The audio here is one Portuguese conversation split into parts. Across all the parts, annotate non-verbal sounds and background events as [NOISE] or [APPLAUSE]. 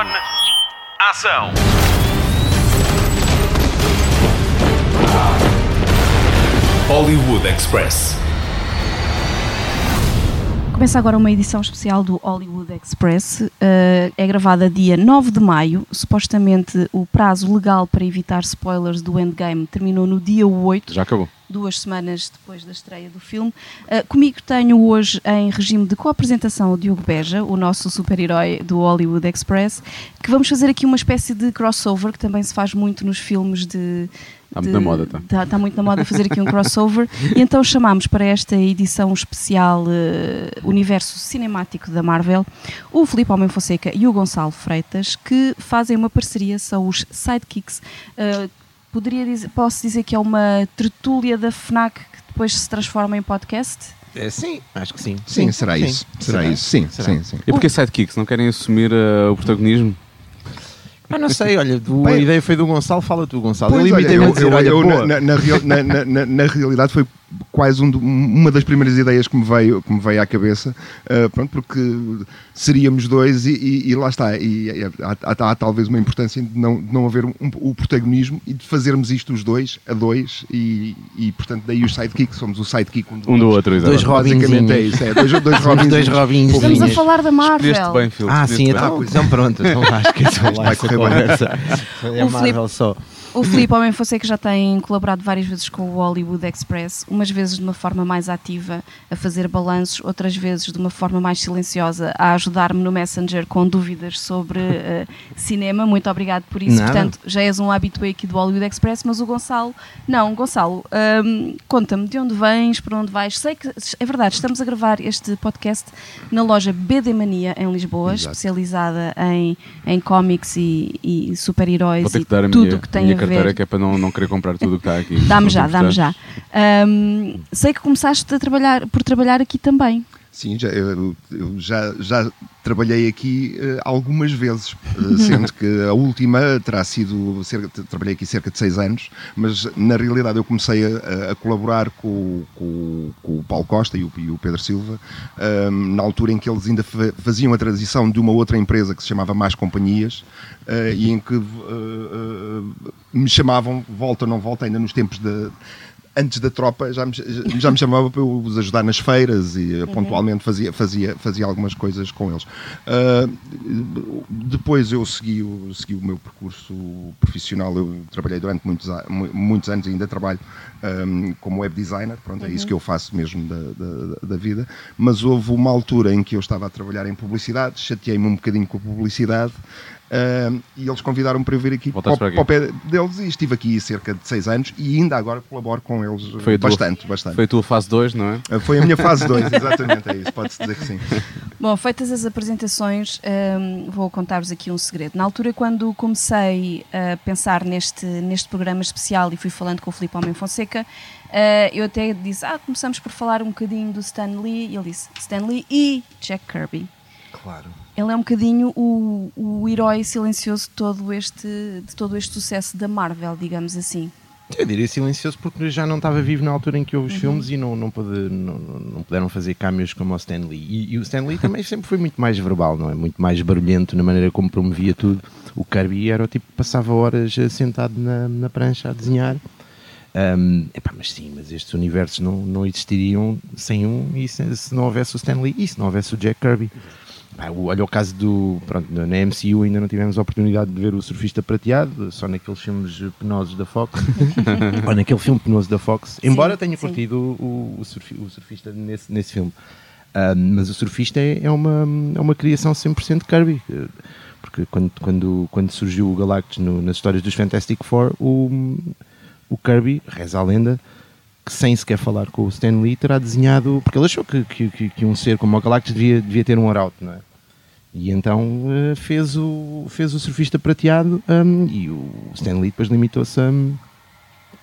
On. Ação. Hollywood Express. Começa agora uma edição especial do Hollywood Express. Uh, é gravada dia 9 de maio. Supostamente o prazo legal para evitar spoilers do Endgame terminou no dia 8. Já acabou. Duas semanas depois da estreia do filme. Uh, comigo tenho hoje em regime de co-apresentação o Diogo Beja, o nosso super-herói do Hollywood Express, que vamos fazer aqui uma espécie de crossover que também se faz muito nos filmes de, Está muito na moda, tá. Está, está muito na moda fazer aqui um crossover. [LAUGHS] e então chamámos para esta edição especial uh, Universo Cinemático da Marvel o Filipe Homem Fonseca e o Gonçalo Freitas, que fazem uma parceria, são os Sidekicks. Uh, poderia dizer, posso dizer que é uma tertúlia da FNAC que depois se transforma em podcast? É, sim, acho que sim. Sim, será sim. isso. Será, isso. Sim, Será. sim, sim. E porquê sidekicks? Não querem assumir uh, o protagonismo? Ah, não sei, olha, do- a Bem- ideia foi do Gonçalo, fala tu, Gonçalo. Pois, eu limitei-me a eu- dizer, eu- olha, na- na- na- na realidade foi quase um uma das primeiras ideias que me veio, que me veio à cabeça, ah, pronto, porque seríamos dois e, e- e lá está. E, e há, há- há talvez uma importância de não, de não haver um- o protagonismo e de fazermos isto os dois, a dois, e, e portanto daí os sidekicks, somos o sidekick um do, Um do outro, exato. Dois Basicamente Robinzinhos. é isso, é, dois, dois [LAUGHS] Robins. dois. Estamos a falar da Marvel. Bem, Phil. Ah, sim, então, pois é. então pronto, então acho que então lá essa conversa. [LAUGHS] É Marvel só. O Filipe Homem Fonseca já tem colaborado várias vezes com o Hollywood Express, umas vezes de uma forma mais ativa, a fazer balanços, outras vezes de uma forma mais silenciosa, a ajudar-me no Messenger com dúvidas sobre eh, cinema. Muito obrigado por isso. Nada. Portanto, já és um habitué aqui do Hollywood Express, mas o Gonçalo, não, Gonçalo, hum, conta-me de onde vens, para onde vais. Sei que é verdade, estamos a gravar este podcast na loja BD Mania em Lisboa, Exato. especializada em, em cómics e, e super-heróis e tudo o que tem a carteira, ver. que é para não, não querer comprar tudo o que está aqui. Dá-me já, dá-me já. Ahm, sei que começaste a trabalhar, por trabalhar aqui também. Sim, já, eu, eu já, já trabalhei aqui eh, algumas vezes, eh, [LAUGHS] sendo que a última terá sido, cerca, trabalhei aqui cerca de seis anos, mas na realidade eu comecei a, a colaborar com, o- com com o Paulo Costa e o, e o Pedro Silva, ahm, na altura em que eles ainda fa- faziam a transição de uma outra empresa que se chamava Mais Companhias, eh, e em que me chamavam, volta ou não volta, ainda nos tempos da antes da tropa já me, já me chamava para eu os ajudar nas feiras e eh, pontualmente fazia, fazia, fazia algumas coisas com eles. Ah, depois eu segui, o- segui o meu percurso profissional, eu trabalhei durante muitos, muitos anos e ainda trabalho ahm, como web designer, pronto, é isso que eu faço mesmo da, da, da vida, mas houve uma altura em que eu estava a trabalhar em publicidade, chateei-me um bocadinho com a publicidade e eles convidaram-me para eu vir aqui para, para o pé deles e estive aqui cerca de seis anos e ainda agora colaboro com eles Foi a tua- bastante, bastante. Foi a tua fase 2, não é? Foi a minha fase 2, [LAUGHS] exatamente, é isso, pode-se dizer que sim. Bom, feitas as apresentações, ahm, vou contar-vos aqui um segredo. Na altura, quando comecei a pensar neste, neste programa especial e fui falando com o Filipe Homem Fonseca, ah, eu até disse: Ah, começamos por falar um bocadinho do Stan Lee. E ele disse: Stan Lee e Jack Kirby. Claro. Ele é um bocadinho o, o herói silencioso de todo, este, de todo este sucesso da Marvel, digamos assim. Eu diria silencioso porque já não estava vivo na altura em que houve os filmes e não, não, não, não puderam fazer cameos como o Stan Lee. E, e o Stan Lee também [LAUGHS] sempre foi muito mais verbal, não é? Muito mais barulhento na maneira como promovia tudo. O Kirby era o tipo que passava horas sentado na, na prancha a desenhar. Ahm, epá, mas sim, mas estes universos não, não existiriam sem um e se, se não houvesse o Stan Lee e se não houvesse o Jack Kirby. Pá, olha o caso do. Pronto, na MCU ainda não tivemos a oportunidade de ver o surfista prateado, só naqueles filmes penosos da Fox. [LAUGHS] ou naquele filme penoso da Fox. Embora tenha sim. curtido o, o, surfi- o surfista nesse, nesse filme. Ah, mas o surfista é, é uma, é uma criação 100% Kirby. Porque quando, quando, quando surgiu o Galactus no- nas histórias dos Fantastic Four, o, o Kirby, reza a lenda, que sem sequer falar com o Stan Lee, terá desenhado. Porque ele achou que, que, que, que um ser como o Galactus devia, devia ter um arauto, não é? E então eh, fez, o, fez o surfista prateado hum, e o Stan Lee depois limitou-se a,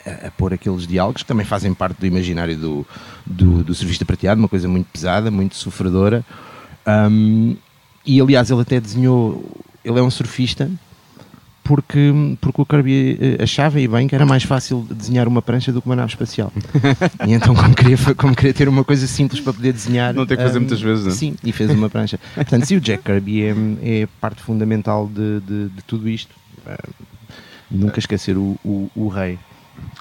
a, a pôr aqueles diálogos que também fazem parte do imaginário do, do, do surfista prateado, uma coisa muito pesada, muito sofredora. Hum, e aliás, ele até desenhou. Ele é um surfista porque, porque o Kirby eh, achava e bem que era mais fácil desenhar uma prancha do que uma nave espacial. [LAUGHS] e então, como queria, como queria ter uma coisa simples para poder desenhar. Não ter que fazer hum, muitas vezes, não é? Sim, e fez uma prancha. Portanto, sim, o Jack Kirby é, é parte fundamental de, de, de tudo isto. Ah, nunca esquecer o, o, o rei.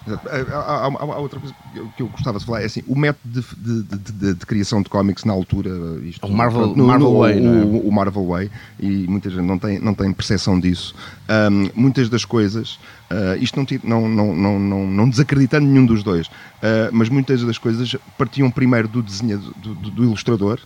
Exato. Há, há- outra coisa que eu, gostava de falar, é assim, o método de, de- de- de- criação de cómics na altura, isto, O Marvel- no- Marvel no- Way, é? o, o Marvel Way, e muita gente não tem, não tem percepção disso. Ahm, muitas das coisas, ah, isto não, não, não, não, não, desacreditando nenhum dos dois, ah, mas muitas das coisas partiam primeiro do desenhador, do, do- do ilustrador,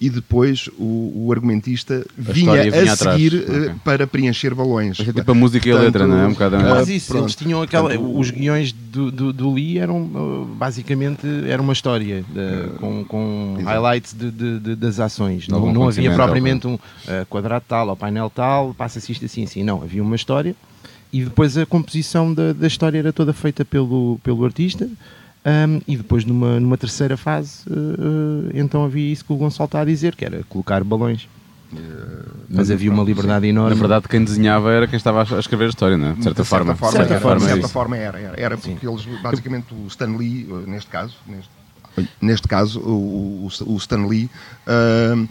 e depois o, o argumentista vinha vinha a atrás. seguir Ok. ah, para preencher balões. Mas é tipo a música e a letra, não é? Um bocado. Mas isso, pronto. eles tinham aquela. Portanto, os guiões do, do, do Lee eram uh, basicamente era uma história uh, com, com Exato. highlights de, de- de- das ações. Não, não havia propriamente um uh, quadrado tal ou painel tal, passa-se isto assim assim. Não, havia uma história e depois a composição da, da história era toda feita pelo, pelo artista. Um, e depois numa, numa terceira fase, uh, uh, então havia isso que o Gonçalo está a dizer, que era colocar balões. Mas havia uma liberdade enorme. Na verdade, quem desenhava era quem estava a escrever a história, não é? De certa forma. De certa certa era, forma, de certa forma era. Era, era porque eles, basicamente, o Stan Lee, eh, neste caso, neste, neste caso, o, o, o Stan Lee ah,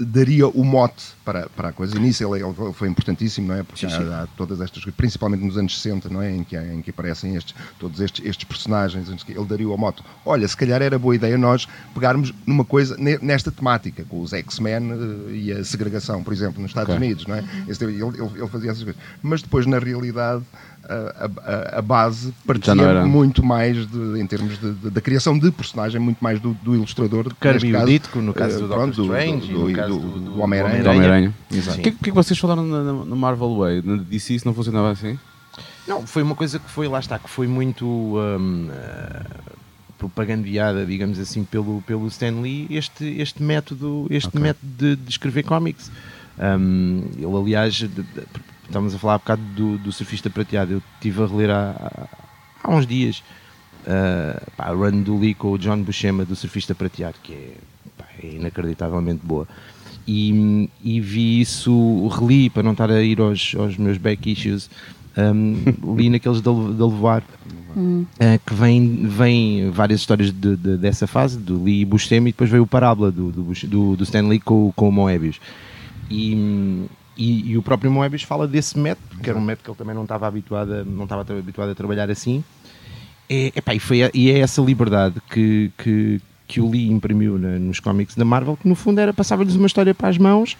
daria o mote para, para a coisa. E nisso ele, ele foi importantíssimo, não é? Porque Sim, sim. há, há todas estas principalmente nos anos 60, não é? Em que, em que aparecem estes, todos estes, estes personagens, ele daria o mote. Olha, se calhar era boa ideia nós pegarmos numa coisa ne- nesta temática, com os X-Men eh, e a segregação, por exemplo, nos Estados Ok. Unidos, não é? Ele, ele- ele fazia essas coisas. Mas depois, na realidade, a, a- a base partia muito mais de, em termos de- de- da criação de personagem, muito mais do, do ilustrador. Kirby neste o caso, Ditko, no caso eh, do pronto, Doctor Strange do, do- do- do do Homem-Aranha. Do. O que, o que é que vocês falaram na, na- no Marvel Way? Na DC isso não funcionava assim? Não, foi uma coisa que foi, lá está, que foi muito hum, ah, propagandeada, digamos assim, pelo, pelo Stan Lee, este, este método, este Ok. método de, de escrever cómics. Hum, ele, aliás, de- de- estávamos a falar há bocado do, do Surfista Prateado, eu estive a reler há, há- uns dias ah, pá, a run do Lee com o John Buscema do Surfista Prateado, que é, pá, é inacreditavelmente boa. E, e vi isso, reli para não estar a ir aos, aos meus back issues, um, [LAUGHS] li naqueles da Levar, eh, que vem, vem várias histórias de- de- dessa fase, do Lee e Buscemi, e depois veio o Parábola do, do, do, do Stan Lee com, o- com o Moebius. E, e, e o próprio Moebius fala desse método, que era um método que ele também não estava habituado a, não estava habituado a trabalhar assim. É, epá, e, foi a- e é essa liberdade que, que, que o Lee imprimiu na- nos cómics da Marvel, que no fundo era passava-lhes uma história para as mãos,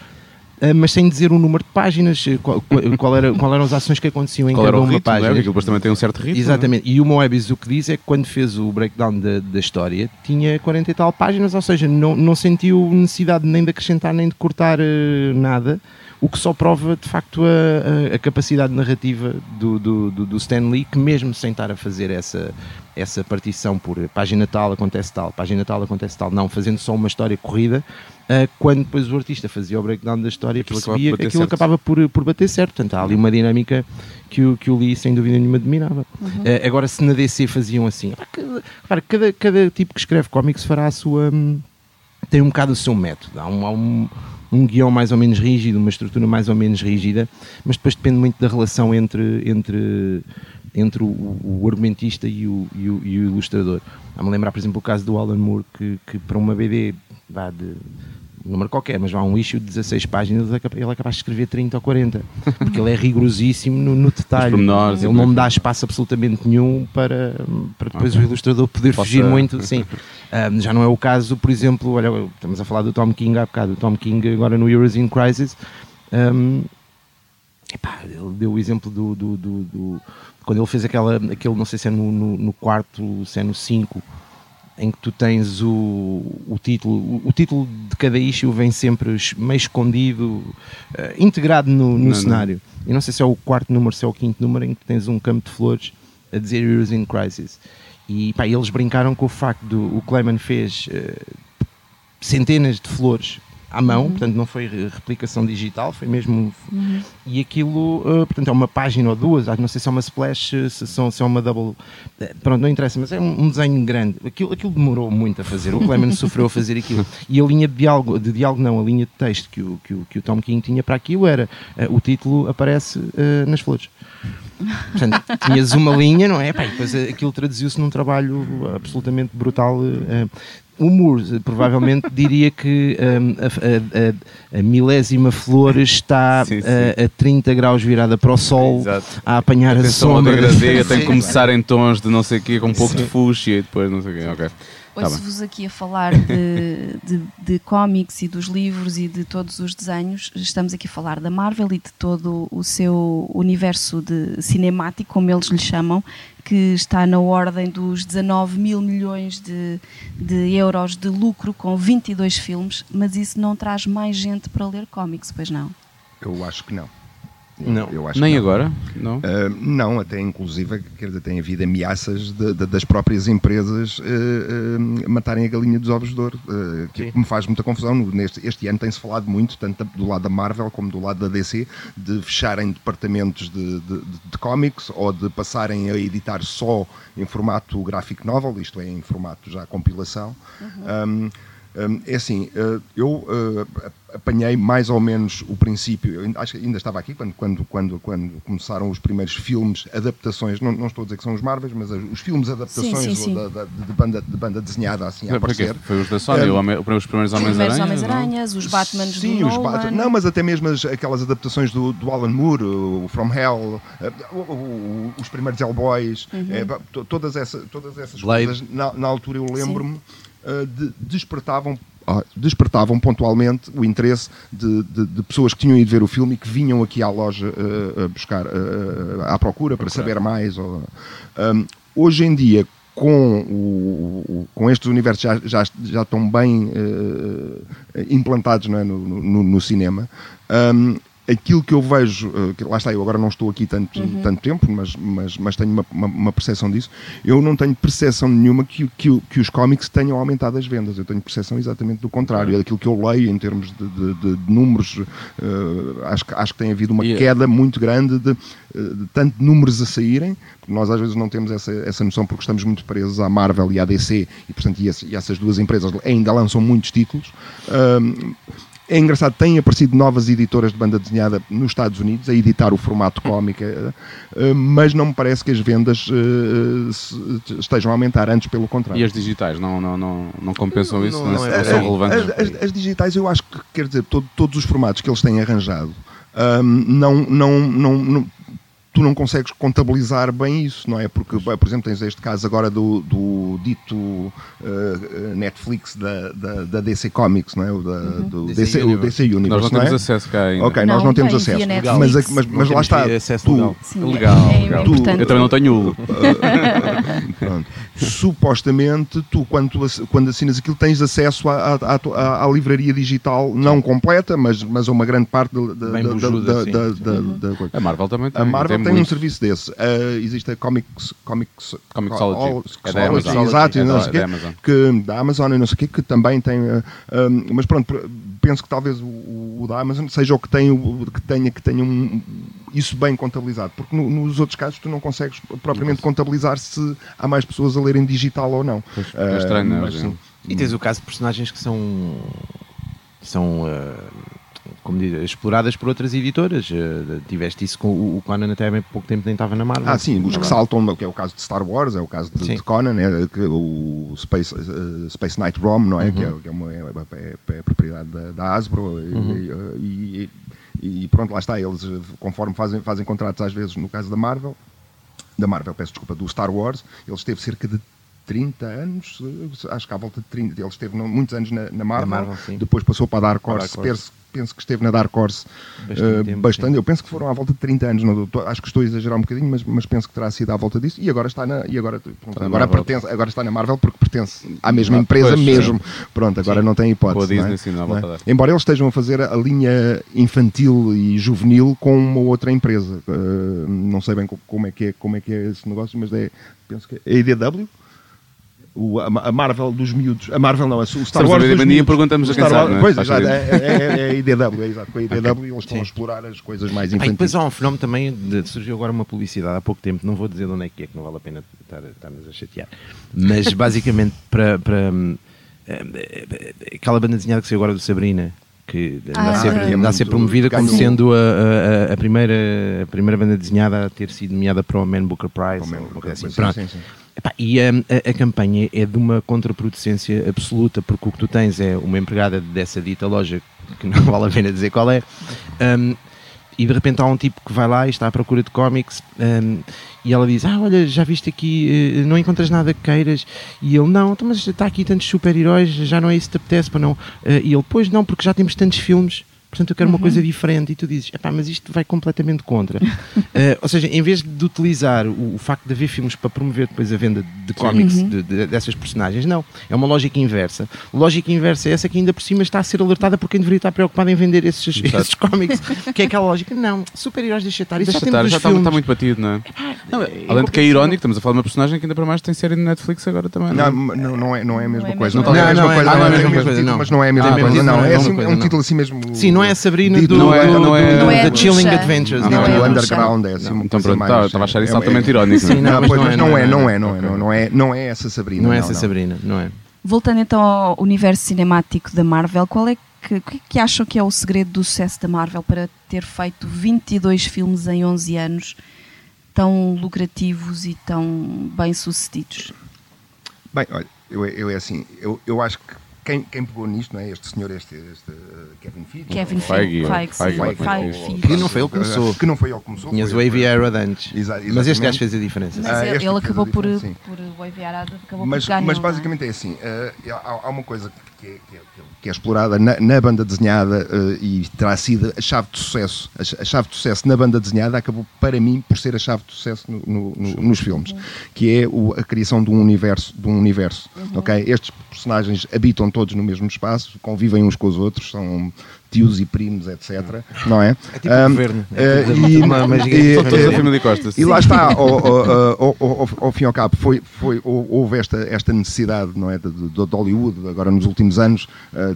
eh, mas sem dizer o número de páginas, eh, qual, qual, qual era, qual eram as ações que aconteciam em Qual cada uma ritmo, é? página. Porque aquilo depois também tem um certo ritmo. Exatamente, e o Moebius o que diz é que quando fez o breakdown da, da história tinha 40 e tal páginas, ou seja, não, não sentiu necessidade nem de acrescentar nem de cortar eh, nada, o que só prova de facto a, a- capacidade narrativa do, do, do, do Stan Lee, que mesmo sem estar a fazer essa, essa partição por página tal acontece tal, página tal acontece tal, não, fazendo só uma história corrida, eh, quando depois o artista fazia o breakdown da história, Aquilo percebia que aquilo certo. acabava por, por bater certo. Portanto, há ali uma dinâmica que o, que o Lee, sem dúvida nenhuma, admirava. Eh, agora, se na DC faziam assim, cada, repara, cada, cada tipo que escreve cómics fará a sua. hum, tem um bocado o seu método. Há um, há um, um guião mais ou menos rígido, uma estrutura mais ou menos rígida, mas depois depende muito da relação entre, entre, entre o, o argumentista e o, e o, e o ilustrador. Há-me lembrar, por exemplo, o caso do Alan Moore, que, que para uma BD vá de um número qualquer, mas vá um issue de 16 páginas, ele é ele é capaz de escrever 30 ou 40, porque ele é rigorosíssimo no, no detalhe. pormenores, Ele não depois- dá espaço absolutamente nenhum para, para depois Ok. o ilustrador poder Possa- fugir muito. Sim. [LAUGHS] Um, já não é o caso, por exemplo, olha, estamos a falar do Tom King há bocado, o Tom King agora no Heroes in Crisis. um, epá, ele deu o exemplo do, do- do- do- quando ele fez aquela, aquele, não sei se é no, no, no quarto, se é no 5, em que tu tens o, o título, o, o título de cada issue vem sempre meio escondido, eh, integrado no, no Não, não. cenário. E não sei se é o quarto número, se é o quinto número, em que tens um campo de flores a dizer Heroes in Crisis. E pá, eles brincaram com o facto do o Clayman fez eh, centenas de flores à mão, portanto não foi re- replicação digital, foi mesmo. E aquilo, uh, portanto, é uma página ou duas, ah, não sei se é uma splash, uh, se, são- se é uma double. eh, Pronto, não interessa, mas é um, desenho grande. Aquilo, aquilo demorou muito a fazer. O Clement [LAUGHS] sofreu a fazer aquilo. E a linha de diálogo, de diálogo não, a linha de texto que o, que o, que o Tom King tinha para aquilo era uh, o título aparece uh, nas flores. Portanto, [LAUGHS] tinhas uma linha, não é? Pá, e depois aquilo traduziu-se num trabalho absolutamente brutal. eh, O Moore eh, provavelmente [LAUGHS] diria que hum, a, a- a- a milésima flor está Sim, sim. A, a 30 graus virada para o sol Exato. a apanhar a Atenção ao sombra. [LAUGHS] tem Sim. que começar em tons de não sei o quê, com um pouco de fúcsia e depois não sei o quê. Ok. Tá. Ouço-vos aqui a falar de, [LAUGHS] de, de cómics e dos livros e de todos os desenhos. Estamos aqui a falar da Marvel e de todo o seu universo de cinemático, como eles lhe chamam, que está na ordem dos 19 mil milhões de, de euros de lucro com 22 filmes, mas isso não traz mais gente para ler cómics, pois não? Eu acho que não. Não. Eu acho Nem não. agora? Não? Uh, não, até inclusive, quer dizer, tem havido ameaças de- de- das próprias empresas uh, uh, matarem a galinha dos ovos de ouro, uh, que me faz muita confusão. Neste, este ano tem-se falado muito, tanto do lado da Marvel como do lado da DC, de fecharem departamentos de, de, de- cómics ou de passarem a editar só em formato gráfico novel, isto é, em formato já compilação. Um, um, é assim, eu apanhei mais ou menos o princípio, eu acho que ainda estava aqui quando, quando, quando, quando começaram os primeiros filmes, adaptações, não, não estou a dizer que são os Marvels, mas os filmes adaptações sim, sim. da- da- de, banda, de banda desenhada assim a porque aparecer. foi os da Sony, Um, Homem- os primeiros Os primeiros Homens-Aranha. Homens-Aranhas, os Batmans Sim, do os Nolan. Bat- Não, mas até mesmo as- aquelas adaptações do, do Alan Moore, o From Hell, eh, o- o- os primeiros Hellboys, pá, to- todas, essa, todas essas Blade. coisas, na, na altura eu lembro-me, eh, de- despertavam. Despertavam pontualmente o interesse de, de- de pessoas que tinham ido ver o filme e que vinham aqui à loja a buscar eh, à procura para saber mais. ou- um, hoje em dia, com, o, com estes universos já, já, já estão bem eh, implantados é, no, no- no cinema, um, aquilo que eu vejo, eh, lá está, eu agora não estou aqui tanto, tanto tempo, mas, mas, mas tenho uma, uma, uma percepção disso. Eu não tenho percepção nenhuma que, que, que os cómics tenham aumentado as vendas. Eu tenho percepção exatamente do contrário. Aquilo que eu leio em termos de, de- de- números, eh, acho, que, acho que tem havido uma E- queda muito grande de, eh, de tanto números a saírem, nós às vezes não temos essa, essa noção porque estamos muito presos à Marvel e à DC e, portanto, e, esse- e essas duas empresas ainda lançam muitos títulos. Ahm, é engraçado, têm aparecido novas editoras de banda desenhada nos Estados Unidos a editar o formato cómico, eh, eh, mas não me parece que as vendas eh, estejam a aumentar, antes pelo contrário. E as digitais não, não, não, não compensam isso? não- Não, não é não Eh, são bem. relevantes? As, as- as digitais, eu acho que, quer dizer, todo- todos os formatos que eles têm arranjado, ahm, não, não, não, não- tu não consegues contabilizar bem isso, não é? Porque, por exemplo, tens este caso agora do, do dito eh, Netflix da, da, da DC Comics, não é? O da, do DC DC, o Universe. DC Universe, Nós não não temos é? acesso cá ainda. Ok, Não, nós não temos tem acesso. Legal. Mas, mas, mas lá está. acesso tu- legal. Sim, Legal, é, é legal. importante. Eu também não tenho. [LAUGHS] Supostamente, tu, quando, tu quando assinas aquilo, tens acesso à, à- à- à livraria digital, não completa, mas, mas a uma grande parte da, da, da- da- da- da- da coisa. A Marvel também tem. A Marvel tem, um serviço desse. Uh, existe a Comics, Comics, Comixology. All- É da Amazon. exato, e É não da- sei da quê, Amazon. que da Amazon e não sei o quê, que também tem. uh, um, mas pronto, pr- penso que talvez o, o da Amazon seja o que, tem, o, que tenha, que tenha um, isso bem contabilizado, porque no- nos outros casos tu não consegues propriamente contabilizar se há mais pessoas a lerem digital ou não. é estranho, não é? mas sim. E tens o caso de personagens que são são como diz, exploradas por outras editoras. Eh, tiveste isso com o, o Conan até há bem pouco tempo nem estava na Marvel. Ah, sim, os que Agora- saltam, que é o caso de Star Wars, é o caso de, de Conan, é, que o Space, eh, Space Knight ROM, não é? Uhum. Que, é, que é uma, é, é- é propriedade da, da Hasbro e- Uhum. e, e- e pronto, lá está, eles eh, conforme fazem, fazem contratos às vezes no caso da Marvel, da Marvel, peço desculpa, do Star Wars, ele esteve cerca de 30 anos, acho que à volta de 30, ele esteve muitos anos na, na Marvel, Marvel, sim. depois passou para a Dark Horse. Penso, que esteve na Dark Horse Bastante eh, tempo, bastante. sim. eu penso que foram à volta de 30 anos, não, tô- acho que estou a exagerar um bocadinho, mas, mas penso que terá sido à volta disso, e agora está na, e agora, pronto, agora, pertence, agora está na Marvel porque pertence à mesma Ah, empresa pois, mesmo, pronto, agora Sim. não tem hipótese. Disney, não é? sim, não Não é? Embora eles estejam a fazer a linha infantil e juvenil com uma outra empresa, Eh, não sei bem co- como é que é, como é que é esse negócio, mas é, penso que é a IDW, O, a, Marvel dos miúdos. A Marvel não, a, o Star Estamos Wars a dos miúdos. perguntamos a quem Star sabe, Wars- é? Pois, Faz exato, é, é, é a IDW, é exato. Com a IDW eles estão a explorar as coisas mais Ah, e infantis. depois há um fenómeno também, de- surgiu agora uma publicidade há pouco tempo, não vou dizer de onde é que é, que não vale a pena estar, estar-nos a chatear, mas basicamente para, para hum, eh, eh, aquela banda desenhada que saiu agora do Sabrina, que anda, Ah, a, ser, é ser promovida como ganhou- sendo a, a- a primeira, a primeira banda desenhada a ter sido nomeada para o Man Booker Prize. Man Booker assim. Prize, Pronto. sim, sim. Epá, e a, a campanha é de uma contraproducência absoluta, porque o que tu tens é uma empregada dessa dita loja, que não [LAUGHS] vale a pena dizer qual é, hum, e de repente há um tipo que vai lá e está à procura de cómics hum, e ela diz, ah olha, já viste aqui, eh, não encontras nada que queiras? E ele, não, então, mas está aqui tantos super-heróis, já não é isso que te apetece, para não Eh, e ele, pois não, porque já temos tantos filmes Portanto, eu quero uma coisa diferente. E tu dizes, epá, mas isto vai completamente contra. [LAUGHS] Eh, ou seja, em vez de utilizar o, o facto de haver filmes para promover depois a venda de cómics de- de- dessas personagens, não. É uma lógica inversa. Lógica inversa é essa que ainda por cima está a ser alertada por quem deveria estar preocupado em vender esses, esses cómics. que é aquela lógica, não, super-heróis deixa estar. Isso Deixa já estar, já está, está muito batido, não é? Não, além de que é irónico, estamos a falar de uma personagem que ainda para mais tem série no Netflix agora também. Não, Não, é? não, não é, não é a mesma Não é coisa. mesmo. Não, é a mesma é- coisa, não é a mesma coisa, mas não é a mesma coisa. Não, é é, é um título assim mesmo. Sim, não é a Sabrina do, Não é- do- não é- do- Não é a da Chilling. Adventures. Não Não, é é o bruxa. underground, é assim Então coisa pronto, mais- tá, estava a achar isso é- altamente é- irónico. Sim, Não, mas pois, não mas é, não é, é, não é, é. não é, não, é, não é essa Sabrina. Não é essa. Sabrina, não é? Voltando então ao universo cinemático da Marvel, qual é que, o que é que acham que é o segredo do sucesso da Marvel para ter feito 22 filmes em 11 anos tão lucrativos e tão bem-sucedidos? Bem, olha, eu, eu é assim, eu, eu acho que quem, quem pegou nisto, não é? Este senhor, este, este uh, Kevin Feige. Kevin Feige. Que não foi ele que começou. Que não foi ele que começou. Tinhas o foi- Arad antes. Mas este gajo fez a diferença. Mas Ah, ele, acabou por, o Arada, acabou Mas, por ganhar. mas basicamente é assim: eh, há, há uma coisa que é, que é- que é explorada na, na banda desenhada eh, e terá sido a chave de sucesso. A, a chave de sucesso na banda desenhada acabou, para mim, por ser a chave de sucesso no- no- no- nos filmes, que é o- a criação de um universo. De um universo ok? Estes personagens habitam todos no mesmo espaço, convivem uns com os outros, são tios e primos, etc. Não é? É tipo o Ahm, governo. É eh, tipo e- e- eh, família Costa. e lá está, ao, ao- ao- ao- ao fim e ao cabo, foi, foi, hou- houve esta, esta necessidade não é, de, de- de Hollywood, agora nos últimos anos, eh,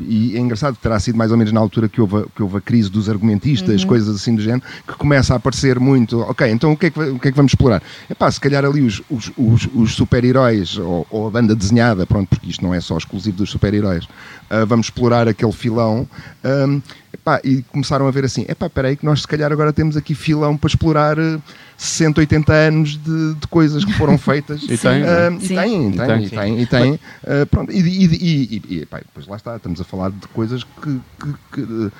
e é engraçado que terá sido mais ou menos na altura que houve, a- que houve a crise dos argumentistas, coisas assim do género, que começa a aparecer muito, ok, então o que é que, o que, é que vamos explorar? É pá, se calhar ali os, os, os- os super-heróis, ou, ou a banda desenhada, pronto, porque isto não é só exclusivo dos super-heróis, ah, vamos explorar aquele filão, ahm, epá, e começaram a ver assim, epá, espera aí que nós se calhar agora temos aqui filão para explorar eh, 60, 80 anos de, de coisas que foram feitas. [LAUGHS] E tem, Ah, é? e Sim. tem, e E tem, tem. e tem, e tem. Ah, pronto, e, e, e, e, e, epá, depois lá está, estamos a falar de coisas que, que, que,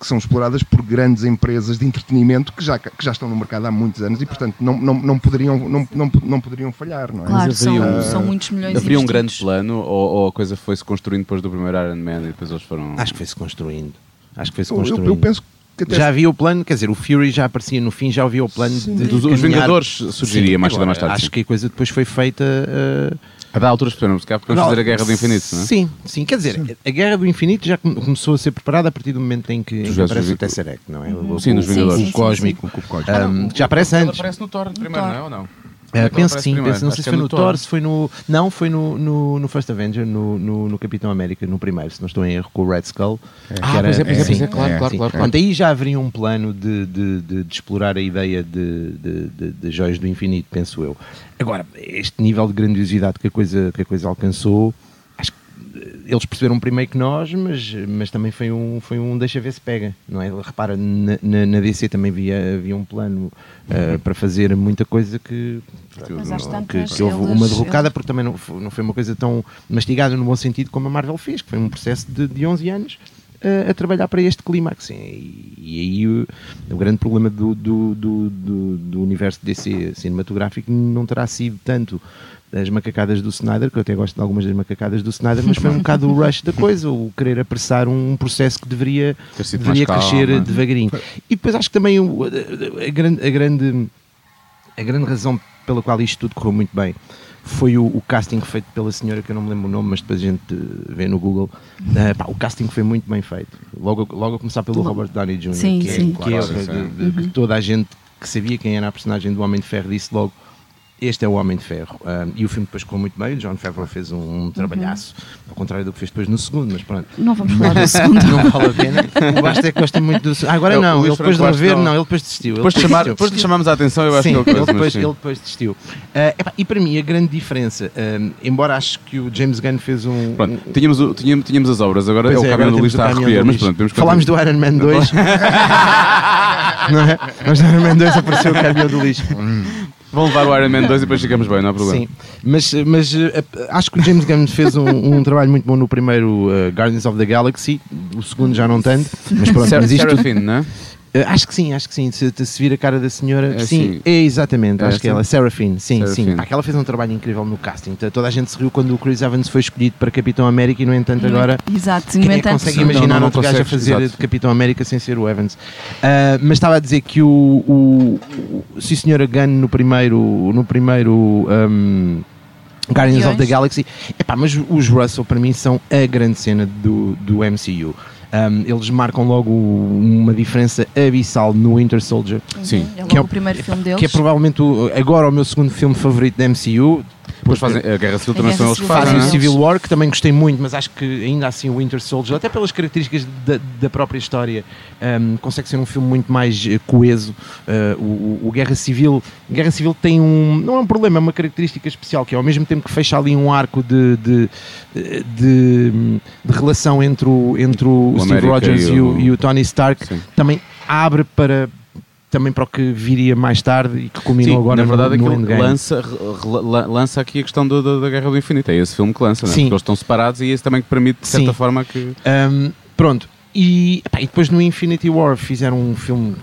que são exploradas por grandes empresas de entretenimento que já, que já estão no mercado há muitos anos e, portanto, não, não, não, poderiam, não, não, não poderiam falhar, não é? Claro, Mas haveria são, um- são muitos milhões Havia um grande plano ou, ou a coisa foi-se construindo depois do primeiro Iron Man e depois eles foram. Acho que foi-se construindo. Acho que foi-se Eu, eu- construindo. eu penso que até Já havia o plano, quer dizer, o Fury já aparecia no fim, já havia o plano de, Dos- os caminhar- Vingadores surgiria mais cedo ou mais tarde, Acho sim. que a coisa depois foi feita. uh, A dar alturas percebemos que há podemos fazer a Guerra do Infinito, não é? Sim, sim. Quer dizer, a Guerra do Infinito já come- começou a ser preparada a partir do momento em que, em que já aparece o Tesseract, não é? O, Sim, nos Vingadores. o Sim, sim, cósmico. o cubo cósmico. Um, que já aparece Ele antes. aparece no Thor primeiro, Thor. não é? Ou não? Ele penso que sim, primeiro. penso, não Acho sei se é foi no Thor, se foi no. Não, foi no, no, no First Avenger, no, no, no Capitão América, no primeiro, se não estou em erro, com o Red Skull. que Ah, pois é, pois é, pois é, claro, claro, sim. claro, claro. Portanto, aí já haveria um plano de, de, de- de explorar a ideia de, de, de, joias do infinito, penso eu. Agora, este nível de grandiosidade que a coisa, que a coisa alcançou, eles perceberam primeiro que nós, mas, mas também foi um, foi um deixa ver se pega, não é? Repara, na, na, na DC também havia, havia um plano eh, para fazer muita coisa que, que, tantas, que houve uma derrocada porque também não foi, não foi uma coisa tão mastigada no bom sentido como a Marvel fez, que foi um processo de, de 11 anos eh, a trabalhar para este clímax. E, e aí o, o grande problema do, do, do, do, do universo DC cinematográfico não terá sido tanto as macacadas do Snyder, que eu até gosto de algumas das macacadas do Snyder, mas foi um bocado o rush da coisa, o querer apressar um processo que deveria, deveria crescer calma. devagarinho. E depois acho que também o- a, a grande, a, grande, a grande razão pela qual isto tudo correu muito bem foi o, o casting feito pela senhora, que eu não me lembro o nome, mas depois a gente vê no Google. Uh, pá, o casting foi muito bem feito. Logo, logo a começar pelo. Robert Downey Jr., Sim, que, é- sim. que é Claro, outra sim. de- de- que toda a gente que sabia quem era a personagem do Homem de Ferro disse logo. Este é o Homem de Ferro. Um, e o filme depois ficou muito bem. O John Favreau fez um, um trabalhaço, ao contrário do que fez depois no segundo, mas pronto. Não vamos falar do segundo. [LAUGHS] Não vale a pena. O Basta é que gosta muito do. Ah, agora É, o não, ele depois de rever, Bastos não, não. ele depois desistiu. Depois de, Ele chamar, desistiu. depois de chamarmos a atenção, eu acho Sim, que é o coisa, ele mas depois, sim. ele depois desistiu. Epá, e para mim, a grande diferença, ah, embora acho que o James Gunn fez um. Pronto, um- tínhamos, o- tínhamos, tínhamos as obras, agora Pois é o é, agora do o está a do mas pronto, temos que Falámos do Iron Man 2. [LAUGHS] não é? Mas no Iron Man 2 apareceu o caminhão do lixo. Vão levar o Iron Man 2 e depois ficamos bem, não há problema. Sim, mas, mas eh, acho que o James Gunn fez um, um trabalho muito bom no primeiro eh, Guardians of the Galaxy, o segundo já não tanto, mas pronto, Ser mas isto, Serafine, não é? eh, acho que sim, acho que sim, se, se vir a cara da senhora, É, sim, sim. é exatamente, É, acho que sim. ela, Seraphine, sim, sim, Seraphine. Pá, que ela fez um trabalho incrível no casting, toda a gente se riu quando o Chris Evans foi escolhido para Capitão América e no entanto agora Exato, quem é que entanto, consegue Sim, imaginar não, não, não outro gajo a fazer exato. de Capitão América sem ser o Evans? Ah, mas estava a dizer que o, o Sim Senhora Gunn no primeiro, no primeiro um, Guardians of the. Galaxy, epá, mas os Russell para mim são a grande cena do, do MCU. Um, eles marcam logo uma diferença abissal no Winter Soldier, Sim. É logo Que é o- o primeiro filme deles. que é provavelmente o- agora o meu segundo filme favorito da MCU. Depois fazem, a Guerra Civil também Guerra são eles que fazem, Fazem o é? Civil War, que também gostei muito, mas acho que ainda assim o Winter Soldier, até pelas características da, da própria história, um, consegue ser um filme muito mais eh, coeso. Uh, o, o- Guerra Civil Guerra Civil tem um. não é um problema, é uma característica especial, que é ao mesmo tempo que fecha ali um arco de, de, de, de relação entre o, entre o, O Steve América Rogers e o, o- e o Tony Stark, Sim. também abre para. Também para o que viria mais tarde e que culminou Sim, agora na verdade no, no Endgame. lança, lança aqui a questão do- da, da Guerra do Infinito. É esse filme que lança, não é? Sim. Porque eles estão separados e esse também que permite, de certa Sim. forma, que. Um, pronto. E, epá, e depois no Infinity War fizeram um filme.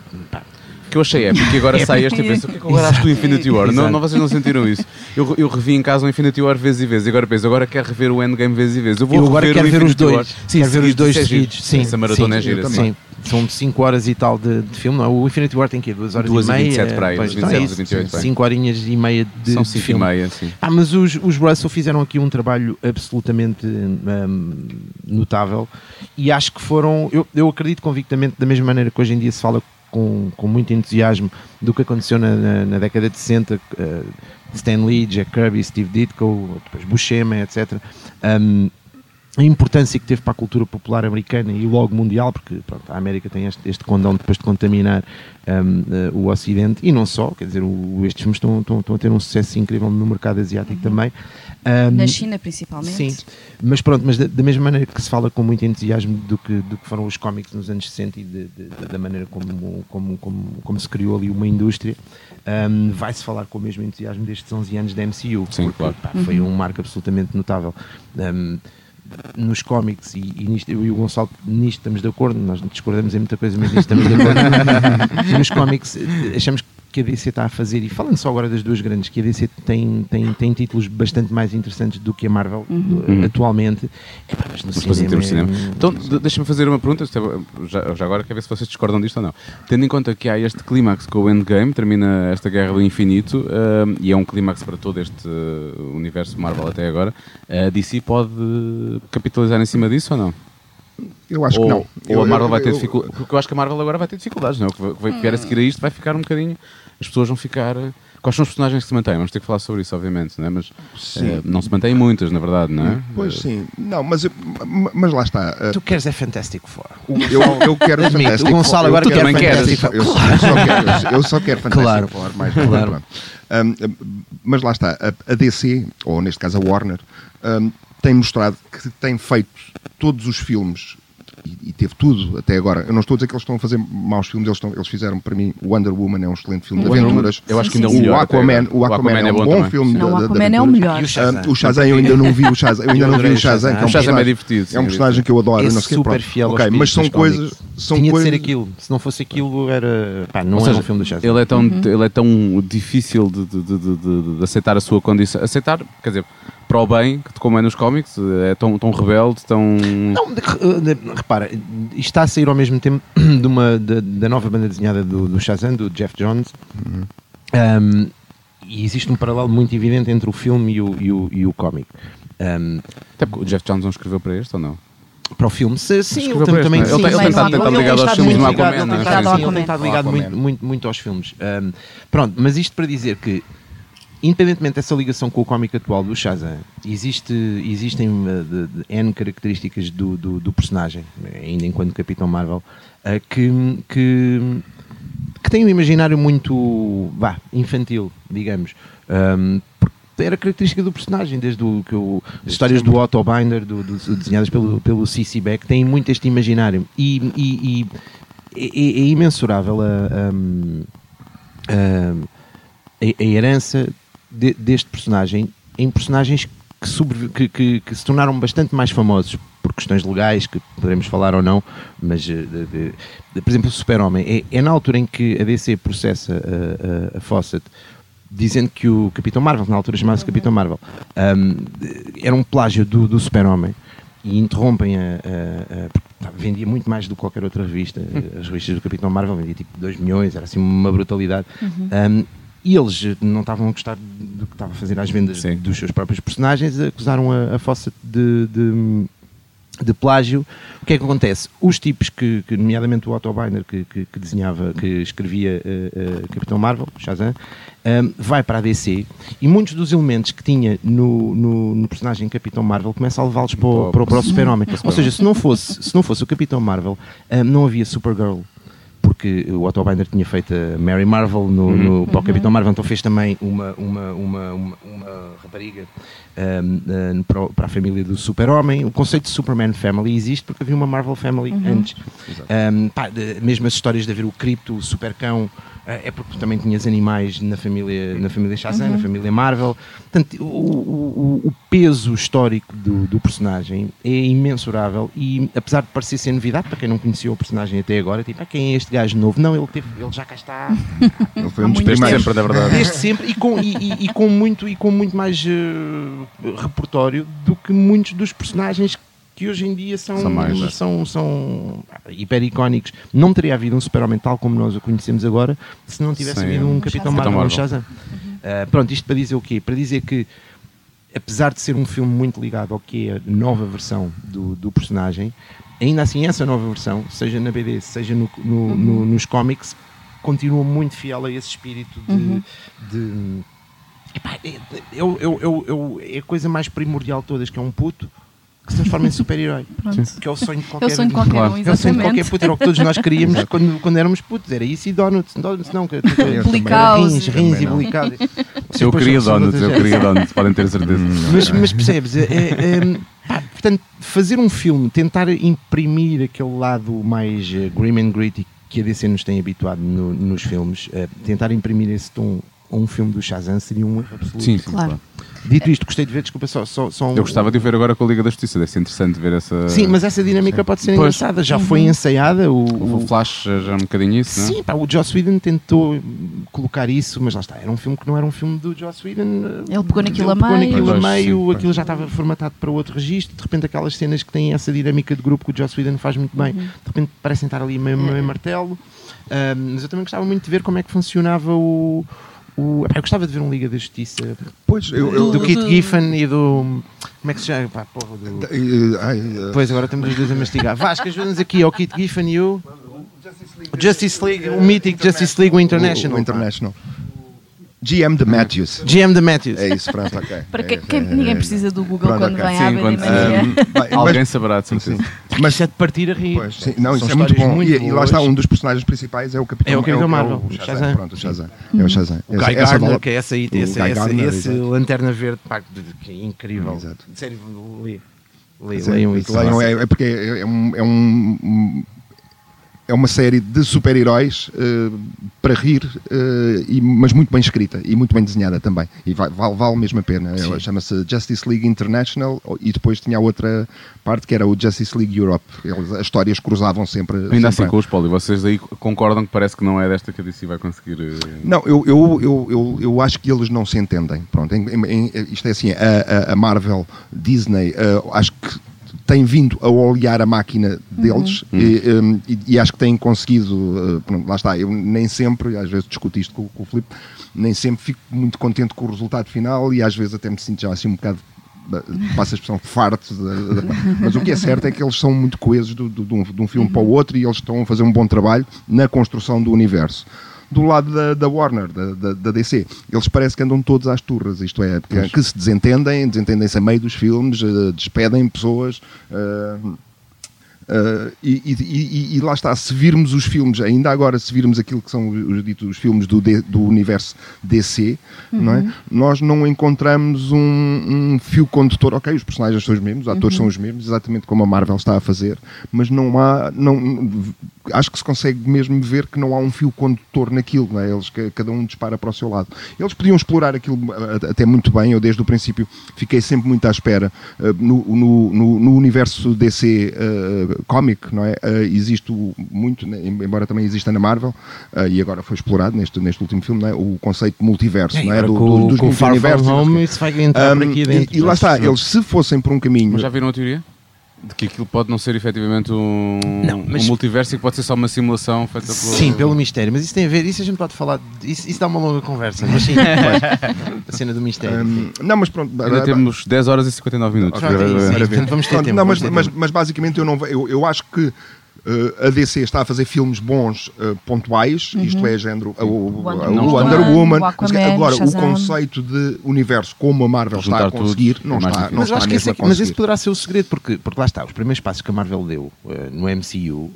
que eu achei épico e [LAUGHS] agora sai este e penso, o que é que agora acho do Infinity War? Não, não, vocês não sentiram isso? Eu, eu revi em casa o Infinity War vezes e vezes e agora penso, agora quero rever o Endgame vezes e vezes. Eu vou eu agora rever quero ver os Infinity War. dois. Sim, quero ver os dois é seguidos. Sim, Essa maratona sim, é gira. sim. São 5 horas e tal de, de filme. Não, o Infinity War tem que 2 horas Duas e meia. 27 para aí, pois, 27, então é isso, 28 para aí. 5 horinhas e meia de, São de 5 e filme. meia, sim. Ah, mas os, os Russell fizeram aqui um trabalho absolutamente hum, notável e acho que foram, eu, eu acredito convictamente, da mesma maneira que hoje em dia se fala com, com muito entusiasmo do que aconteceu na, na, na década de 60, uh, Stan Lee, Jack Kirby, Steve Ditko, depois Buscema, etc. Hum, a importância que teve para a cultura popular americana e logo mundial, porque pronto, a América tem este, este condão depois de contaminar um, eh, o Ocidente e não só, quer dizer, o- estes filmes estão, estão, estão a ter um sucesso incrível no mercado asiático também. Um, Na China, principalmente. Sim, mas pronto, mas da, da mesma maneira que se fala com muito entusiasmo do que, do que foram os cómics nos anos 60 e de- de- da maneira como, como, como, como se criou ali uma indústria, um, vai-se falar com o mesmo entusiasmo destes 11 anos da MCU. Sim, porque, claro. pá, foi um marco absolutamente notável. Um, nos cómics e, e nisto, eu e o Gonçalo nisto estamos de acordo, nós discordamos em muita coisa, mas nisto estamos de acordo. [LAUGHS] nos cómics achamos que a DC está a fazer, e falando só agora das duas grandes, que a DC tem, tem, tem títulos bastante mais interessantes do que a Marvel eh, atualmente. Epá, mas no em cinema, termos de cinema. é- Então, de- deixa-me fazer uma pergunta, é- já, já agora quero ver se vocês discordam disto ou não. Tendo em conta que há este clímax com o Endgame, termina esta Guerra do Infinito, ahm, e é um clímax para todo este uh, universo Marvel até agora, a DC pode capitalizar em cima disso ou não? Eu acho ou, que não. Ou Eu- a Marvel eu- vai ter dificuldades? Porque eu acho que a Marvel agora vai ter dificuldades, não é? O que vai- o vier a seguir a isto vai ficar um bocadinho. As pessoas vão ficar. uh, Quais são os personagens que se mantêm? Vamos ter que falar sobre isso, obviamente, não é? Mas Sim. eh, não se mantêm muitas, na verdade, não é? Pois sim, não, mas, mas lá está. uh, Tu queres é Fantastic Four. Eu, eu quero Admito, Fantastic o Gonçalo Four. agora Eu quer Four. Four. Eu, só- eu só quero, Fantastic Claro. Four, mais Claro. um, mas lá está, a, a DC, ou neste caso a Warner, um, tem mostrado que tem feito todos os filmes e, e teve tudo até agora. Eu não estou a dizer que eles estão a fazer maus filmes, eles, estão, eles fizeram para mim o Wonder Woman é um excelente filme de aventuras. Eu acho que ainda sim, o melhor. Aquaman, o Aquaman é um bom, também. filme. Não, de- o de- Aquaman é o melhor. O Shazam. Ah, o Shazam eu ainda não vi o Shazam. Eu ainda não vi o o Shazam. Que é um O Shazam é personagem- divertido, É um é personagem que eu adoro. Não sei super fiel mas são coisas. São Tinha coisas... de ser aquilo. Se não fosse aquilo, era. Pá, não seja, um filme do Shazam. Ele é tão, ele é tão difícil de, de- de- de- de aceitar a sua condição. Aceitar, quer dizer, para o bem, que como é nos cómics, é tão, tão rebelde, tão. Não, de- de- repara, isto está a sair ao mesmo tempo [CLEARS THROAT] de uma, da, da nova banda desenhada do, do Shazam, do Jeff Jones. Um, e existe um paralelo muito evidente entre o filme e o, e o, e o cómic. Um, Até porque o Jeff Jones não escreveu para este ou não? para o filme, se, sim, ele para este, também é? Ele sim, tem- ele sim, tem tem ele ligado aos filmes muito do ligado, Aquaman, ele é? tem. Ele tem estado ligado muito, muito, muito aos filmes. Um, pronto, mas isto para dizer que independentemente dessa ligação com o cómic atual do Shazam, existe, existem uh, de, de N características do, do, do personagem, ainda enquanto Capitão Marvel, uh, que, que, que têm um imaginário muito vá, infantil, digamos. Um, era característica do personagem, desde o, que o, as histórias do Otto Binder, do, do, desenhadas pelo, pelo C.C. Beck, têm muito este imaginário. E, e, e é, é, imensurável a, a, a, a herança de, deste personagem em personagens que, sobre, que, que, que, se tornaram bastante mais famosos por questões legais, que poderemos falar ou não, mas, eh, de, de, por exemplo, o Super-Homem. É, é, na altura em que a DC processa a, a, a Fawcett dizendo que o Capitão Marvel, na altura chamava-se Capitão Marvel, um, era um plágio do, do Super-Homem e interrompem a, a, a, vendia muito mais do que qualquer outra revista as revistas do Capitão Marvel vendia tipo 2 milhões, era assim uma brutalidade uhum. um, e eles não estavam a gostar do que estava a fazer às vendas Sim. dos seus próprios personagens acusaram a, a Fawcett de, de de plágio, o que é que acontece? Os tipos que, que nomeadamente o Otto Beiner, que, que, que, desenhava, que escrevia uh, uh, Capitão Marvel, Shazam, um, vai para a DC e muitos dos elementos que tinha no, no, no personagem Capitão Marvel começa a levá-los para, o, para, para o Super-Homem. Ou seja, se não, fosse, se não fosse o Capitão Marvel, um, não havia Supergirl porque o Otto Binder tinha feito a Mary Marvel no, uhum. no, para o Capitão Marvel, então fez também uma, uma, uma, uma, uma rapariga um, para, para, a família do Super-Homem. O conceito de Superman Family existe porque havia uma Marvel Family uhum. antes. Um, pá, de, mesmo as histórias de haver o Cripto, o Supercão, é porque também tinhas animais na família, na família Shazam, uhum. na família Marvel. Portanto, o, o, o peso histórico do, do, personagem é imensurável e, apesar de parecer ser novidade, para quem não conhecia o personagem até agora, tipo, ah, quem é este gajo novo? Não, ele, teve, ele já cá está. [LAUGHS] ele foi um dos primeiros. sempre, da verdade. Desde sempre e com, e, e, e, com, muito, e com muito mais uh, repertório do que muitos dos personagens que hoje em dia são, são, mais, é. são, são hiper icónicos. Não teria havido um super-homem tal como nós o conhecemos agora se não tivesse Sim, havido um Capitão Marvel, um Shazam. Uhum. Uh, pronto, isto para dizer o quê? Para dizer que apesar de ser um filme muito ligado ao que é a nova versão do, do personagem, ainda assim essa nova versão, seja na BD, seja no, no, uhum. no, nos cómics, continua muito fiel a esse espírito de, uhum. de epá, é, eu, eu, eu, eu, é a coisa mais primordial de todas, que é um puto que se transforma em super-herói. [LAUGHS] Que é o sonho de qualquer, é o sonho de qualquer um, É o sonho de qualquer puto, era o que todos nós queríamos quando, quando éramos putos. Era isso e donuts. Donuts não, que, rins, rins e bolicados. [LAUGHS] Eu queria donuts, eu queria donuts, podem ter certeza. Mas, mas percebes, é, é, pá, portanto, fazer um filme, tentar imprimir aquele lado mais uh, grim and gritty que a DC nos tem habituado no, nos filmes, uh, tentar imprimir esse tom a um filme do Shazam seria um erro absoluto. Sim, sim, claro. Dito isto, gostei de ver, desculpa, só, só, só um... Eu gostava de ver agora com a Liga da Justiça, deve ser interessante ver essa. Sim, mas essa dinâmica pode ser pois. engraçada, já uhum. foi ensaiada. O, o, o Flash já é um bocadinho isso, Sim, não? pá, o Joss Whedon tentou colocar isso, mas lá está, era um filme que não era um filme do Joss Whedon. Ele pegou naquilo ele a meio. Naquilo a meio sim, aquilo já estava formatado para outro registro, de repente aquelas cenas que têm essa dinâmica de grupo que o Joss Whedon faz muito bem, uhum. de repente parecem estar ali meio, meio martelo. mas eu também gostava muito de ver como é que funcionava o o, eu gostava de ver um Liga da Justiça pois, eu, eu, do, Kit Giffen e do. Como é que se chama? Pá, porra, do, pois agora temos os dois a mastigar. [LAUGHS] Vasco, ajuda-nos aqui ao Kit Giffen e o. Justice League, o mítico Justice League o International. O, o International. GM de Matthews. GM de Matthews. É isso, pronto, ok. Para que, quem, ninguém precisa do Google pronto, quando okay. vem sim, à quando, um, Alguém saberá, de certeza. Mas é de partir a rir. Pois, sim, não, isso é muito bom. Muito e, e, lá está, um dos personagens principais é o Capitão, é o Capitão é Marvel. É o, Shazam. Pronto, o Shazam. É o Shazam. O Guy essa, Gardner, que é essa aí, esse, lanterna verde, pá, que é incrível. Exato. Sério, leiam isso. Leiam, é, é porque é um, é um é uma série de super-heróis uh, para rir, uh, e, mas muito bem escrita e muito bem desenhada também. E vale, vale mesmo a pena. chama-se Justice League International e depois tinha a outra parte que era o Justice League Europe. Eles, as histórias cruzavam sempre. Ainda sempre assim, com os Poli, vocês aí concordam que parece que não é desta que a DC vai conseguir. Uh... Não, eu, eu, eu, eu, eu acho que eles não se entendem. Pronto, em, em, isto é assim: a, a Marvel, Disney, acho que tem vindo a olhar a máquina deles uhum. e, um, e, e, acho que têm conseguido, uh, lá está, eu nem sempre, às vezes discuto isto com, com o Filipe, nem sempre fico muito contente com o resultado final e às vezes até me sinto já assim um bocado passa a expressão farto, mas o que é certo é que eles são muito coesos do, um, de um filme uhum. para o outro e eles estão a fazer um bom trabalho na construção do universo. Do lado da, da Warner, da, da, da DC. Eles parece que andam todos às turras, isto é, que, que se desentendem, desentendem-se a meio dos filmes, eh, despedem pessoas. eh, Uh, e, e- e- lá está, se virmos os filmes, ainda agora, se virmos aquilo que são os, ditos, os filmes do, D- do universo DC, não é? nós não encontramos um, um fio condutor. Ok, os personagens são os mesmos, os atores são os mesmos, exatamente como a Marvel está a fazer, mas não há. Não, acho que se consegue mesmo ver que não há um fio condutor naquilo, não é? Eles, que- cada um dispara para o seu lado. Eles podiam explorar aquilo uh, até muito bem, eu desde o princípio fiquei sempre muito à espera. Uh, no, no, no- no universo DC uh, cómic, não é? Uh, existe muito, né, embora também exista na Marvel, uh, e agora foi explorado neste, neste último filme, não é? o conceito de multiverso, É, não é? Do, com, do- dos com Far From multiversos. Home isso vai entrar por Um, aqui dentro. e, e lá está, eles se fossem por um caminho. Mas já viram a teoria? De que aquilo pode não ser efetivamente um, Não, mas- um multiverso e que pode ser só uma simulação feita pelo. Sim, pelo mistério, mas isso tem a ver, isso a gente pode falar, isso, isso dá uma longa conversa, mas sim, a cena do mistério. Um, não, mas pronto. Ainda temos 10 horas e 59 minutos. Ok, sim, sim. Portanto, vamos ter Pronto, tempo, não, mas, mas, mas basicamente eu, não, eu, eu acho que eh, a DC está a fazer filmes bons eh, pontuais, isto é, género, o, o, Wonder o Woman, Wonder Woman. o Aquaman, agora, o Shazam. conceito de universo como a Marvel está a tudo, conseguir, não é mais está, não mas está acho que esse, é mas esse poderá ser o segredo, porque, porque lá está, os primeiros passos que a Marvel deu eh, no MCU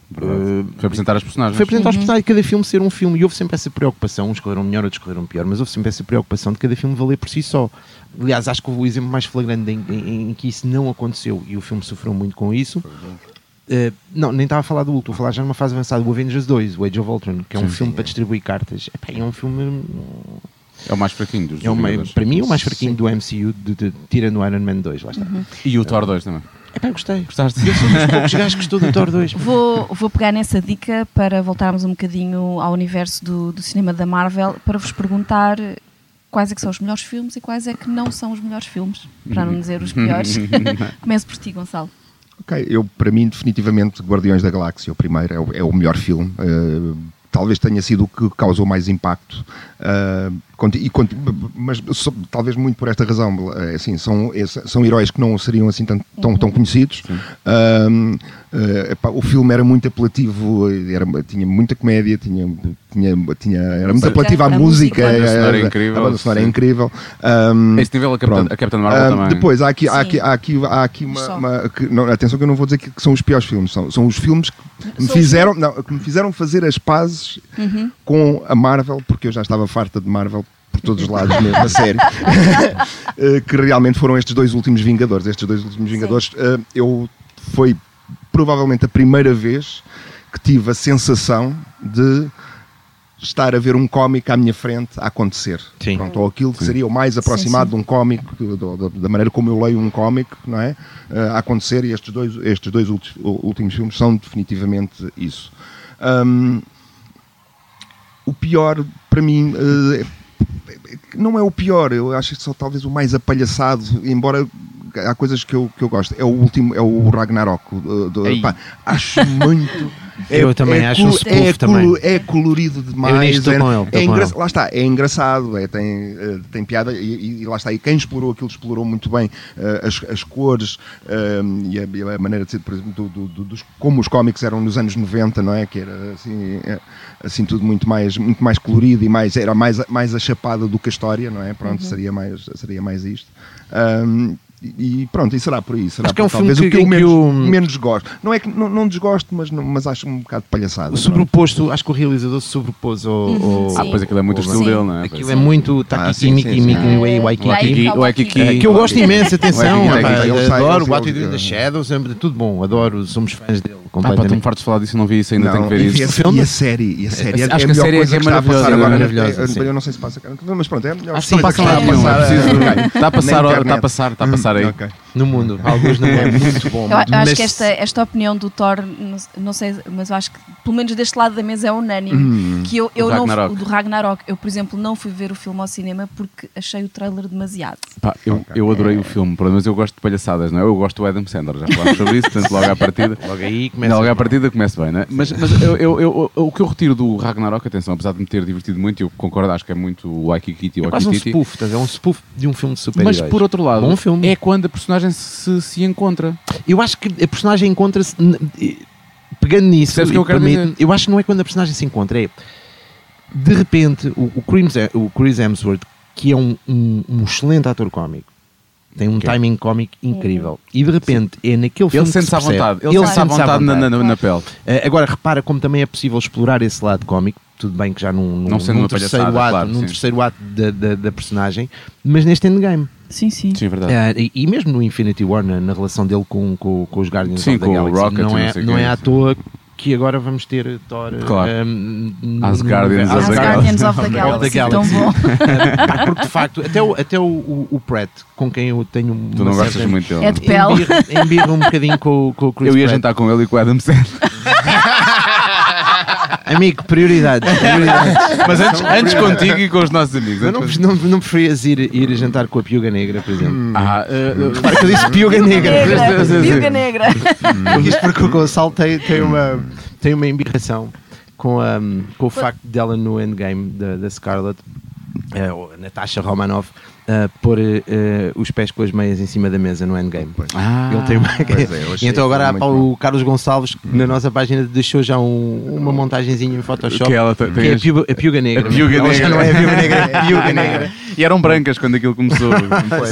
Foi apresentar as personagens. foi apresentar aos personagens de cada filme ser um filme e houve sempre essa preocupação, uns escolheram melhor, outros escolheram pior, mas houve sempre essa preocupação de cada filme valer por si só. Aliás, acho que o exemplo mais flagrante em, em- em que isso não aconteceu e o filme sofreu muito com isso. Eh, não, nem estava a falar do último, estou a falar já numa fase avançada, o Avengers 2, o Age of Ultron, que é um Sim, filme para distribuir cartas. Epá, é um filme É o mais fraquinho dos é Vingadores. para mim é o mais fraquinho do MCU, de, de, tirando o Iron Man 2, lá está. E o Thor 2 também. Epá, gostei. Gostaste? Eu sou um dos poucos gajos que gostou do Thor 2. Vou, vou pegar nessa dica para voltarmos um bocadinho ao universo do, do cinema da Marvel para vos perguntar quais é que são os melhores filmes e quais é que não são os melhores filmes, para não dizer os piores. [LAUGHS] Começo por ti, Gonçalo. Ok, eu, para mim, definitivamente, Guardiões da Galáxia, o primeiro, é o, é o melhor filme. eh, talvez tenha sido o que causou mais impacto. Conti- e mas só- talvez muito por esta razão. eh, assim, são, esse- são heróis que não seriam assim tão, tão, tão conhecidos. Ahm, eh, epá, o filme era muito apelativo, era, tinha muita comédia, tinha, tinha, tinha, era muito apelativo à a música. música. A banda sonora é incrível, A banda sonora é incrível. Esse nível, a Capitã Marvel Ah, também. Depois, há aqui, há aqui, há aqui, há aqui uma. Uma- que- não, atenção que eu não vou dizer que, que são os piores filmes, são, são os filmes que me, fizeram, não, que me fizeram fazer as pazes com a Marvel, porque eu já estava farta de Marvel por todos os lados mesmo, a sério. [LAUGHS] Eh, que realmente foram estes dois últimos Vingadores. Estes dois últimos Vingadores, eh, eu foi provavelmente a primeira vez que tive a sensação de estar a ver um cómic à minha frente a acontecer. Sim. Pronto, ou aquilo que seria o mais aproximado sim. de um cómic, da maneira como eu leio um cómic, não é? Eh, a acontecer, e estes dois, estes dois últimos filmes são definitivamente isso. Ahm, o pior, para mim, eh, não é o pior, eu acho que só talvez o mais apalhaçado, embora há coisas que eu, que eu gosto. É o último, é o Ragnarok. o- do- Ei. pá, acho muito. [LAUGHS] Eu também acho um é, também. é colorido demais. Eu é, com ele, é com ele. Lá está, é engraçado, é, tem, eh, tem piada e, e lá está. E quem explorou aquilo explorou muito bem eh, as, as cores eh, e, a, e a maneira de ser, por exemplo, do, do- do- dos, como os cómics eram nos anos 90, não é? Que era assim, é, assim tudo muito mais, muito mais colorido e mais, era mais, mais a chapada do que a história, não é? Pronto, seria, mais, seria mais isto. Ahm, e e pronto, e será por aí. Será Acho que é um talvez filme o que que- eu menos, que o- menos gosto. Não é que não, não desgosto, mas, não- mas acho um bocado de palhaçada. O sobreposto, acho que o realizador se sobrepôs ao. Uhum, ao- sim. Ah, pois aquilo é muito o estilo Sim. dele, não é? Aquilo é muito Ah, Taki sim, Miki sim, sim. Miki Waikiki. Waikiki. O. Eh, que eu gosto imenso, atenção, adoro ele- What We Do in the Shadows, é tudo bom, adoro, somos fãs dele Ah, pá, estou-me completamente. farto de falar disso, não vi isso ainda, Não, tenho que ver e, isso. a, filme? e a série, e a série é, Acho é que a melhor série é coisa que é que está a passar maravilhosa, agora. é maravilhosa, Eu- sim. Eu não sei se passa cá, mas pronto, é a melhor Acho que passa lá está a é passar. Está está a passar, está a passar aí. No mundo, [LAUGHS] alguns não é muito bom. Eu, eu acho mas- que esta, esta opinião do Thor, não, não sei, mas eu acho que pelo menos deste lado da mesa é unânime. que eu, eu O não, Ragnarok. o do Ragnarok, eu por exemplo não fui ver o filme ao cinema porque achei o trailer demasiado. Pá, eu, eu adorei o filme, mas eu gosto de palhaçadas, não é? Eu gosto do Adam Sandler, já falámos sobre isso, portanto logo à partida. [LAUGHS] Logo aí começa. Logo à partida começa bem, não é? Mas, mas eu, eu- eu- o que eu retiro do Ragnarok, atenção, apesar de me ter divertido muito, eu concordo, acho que é muito o Waikiki e É quase um spoof, é um spoof de um filme de super Mas por outro lado, Bom filme. é quando a personagem se, se encontra. Eu acho que a personagem encontra-se. Pegando nisso, que eu permite- eu acho que não é quando a personagem se encontra, é. de repente, o, o, Chris, o Chris Hemsworth, que é um, um, um excelente ator cómico, tem um timing cómico incrível. E de repente é naquele filme. Ele sente-se à vontade. Ele sente-se à vontade na, na, na pele. Eh, agora repara como também é possível explorar esse lado cómico. Tudo bem que já num, num, Não sendo num terceiro ato, claro, num sim. terceiro ato da, da, da personagem, mas neste endgame. Sim, sim. Sim, é verdade. Eh, e, e mesmo no Infinity War, na, na relação dele com, com, com os Guardians Sim, of the com o Galaxy, Rocket não não é, não quê. é à toa que agora vamos ter Thor Claro. no- As Guardians As of the As Guardians of the Galaxy, tão bom. [LAUGHS] Pá, porque de facto, até o, até o, o, o Pratt, com quem eu tenho Tu uma não gostas certa- muito dele. É de pele. embirro um bocadinho com, com o Chris Eu ia Pratt. jantar com ele e com o Adam Sandler. [LAUGHS] Amigo, prioridades. prioridades. Mas antes, antes contigo e com os nossos amigos. Eu não, não, não preferias ir, ir jantar com a Piuga Negra, por exemplo? contigo. Ah, eh, Repara que eu disse Piuga Negra. Viúva Negra. Isto porque o Gonçalo tem, tem, uma, tem uma embirração com, a, com o facto dela no endgame da, da Scarlett, eh, ou a Natasha Romanoff, eh, pôr eh, eh, os pés com as meias em cima da mesa no endgame. Ah, Ele tem uma... É, e então agora o Carlos Gonçalves que na nossa página deixou já um- uma montagenzinha em Photoshop Que ela tem- que é a as- piuga, a piuga negra. A piuga Ela já negra. não é a piuga negra, [LAUGHS] é a piuga negra. E eram brancas quando aquilo começou. [LAUGHS] Pois.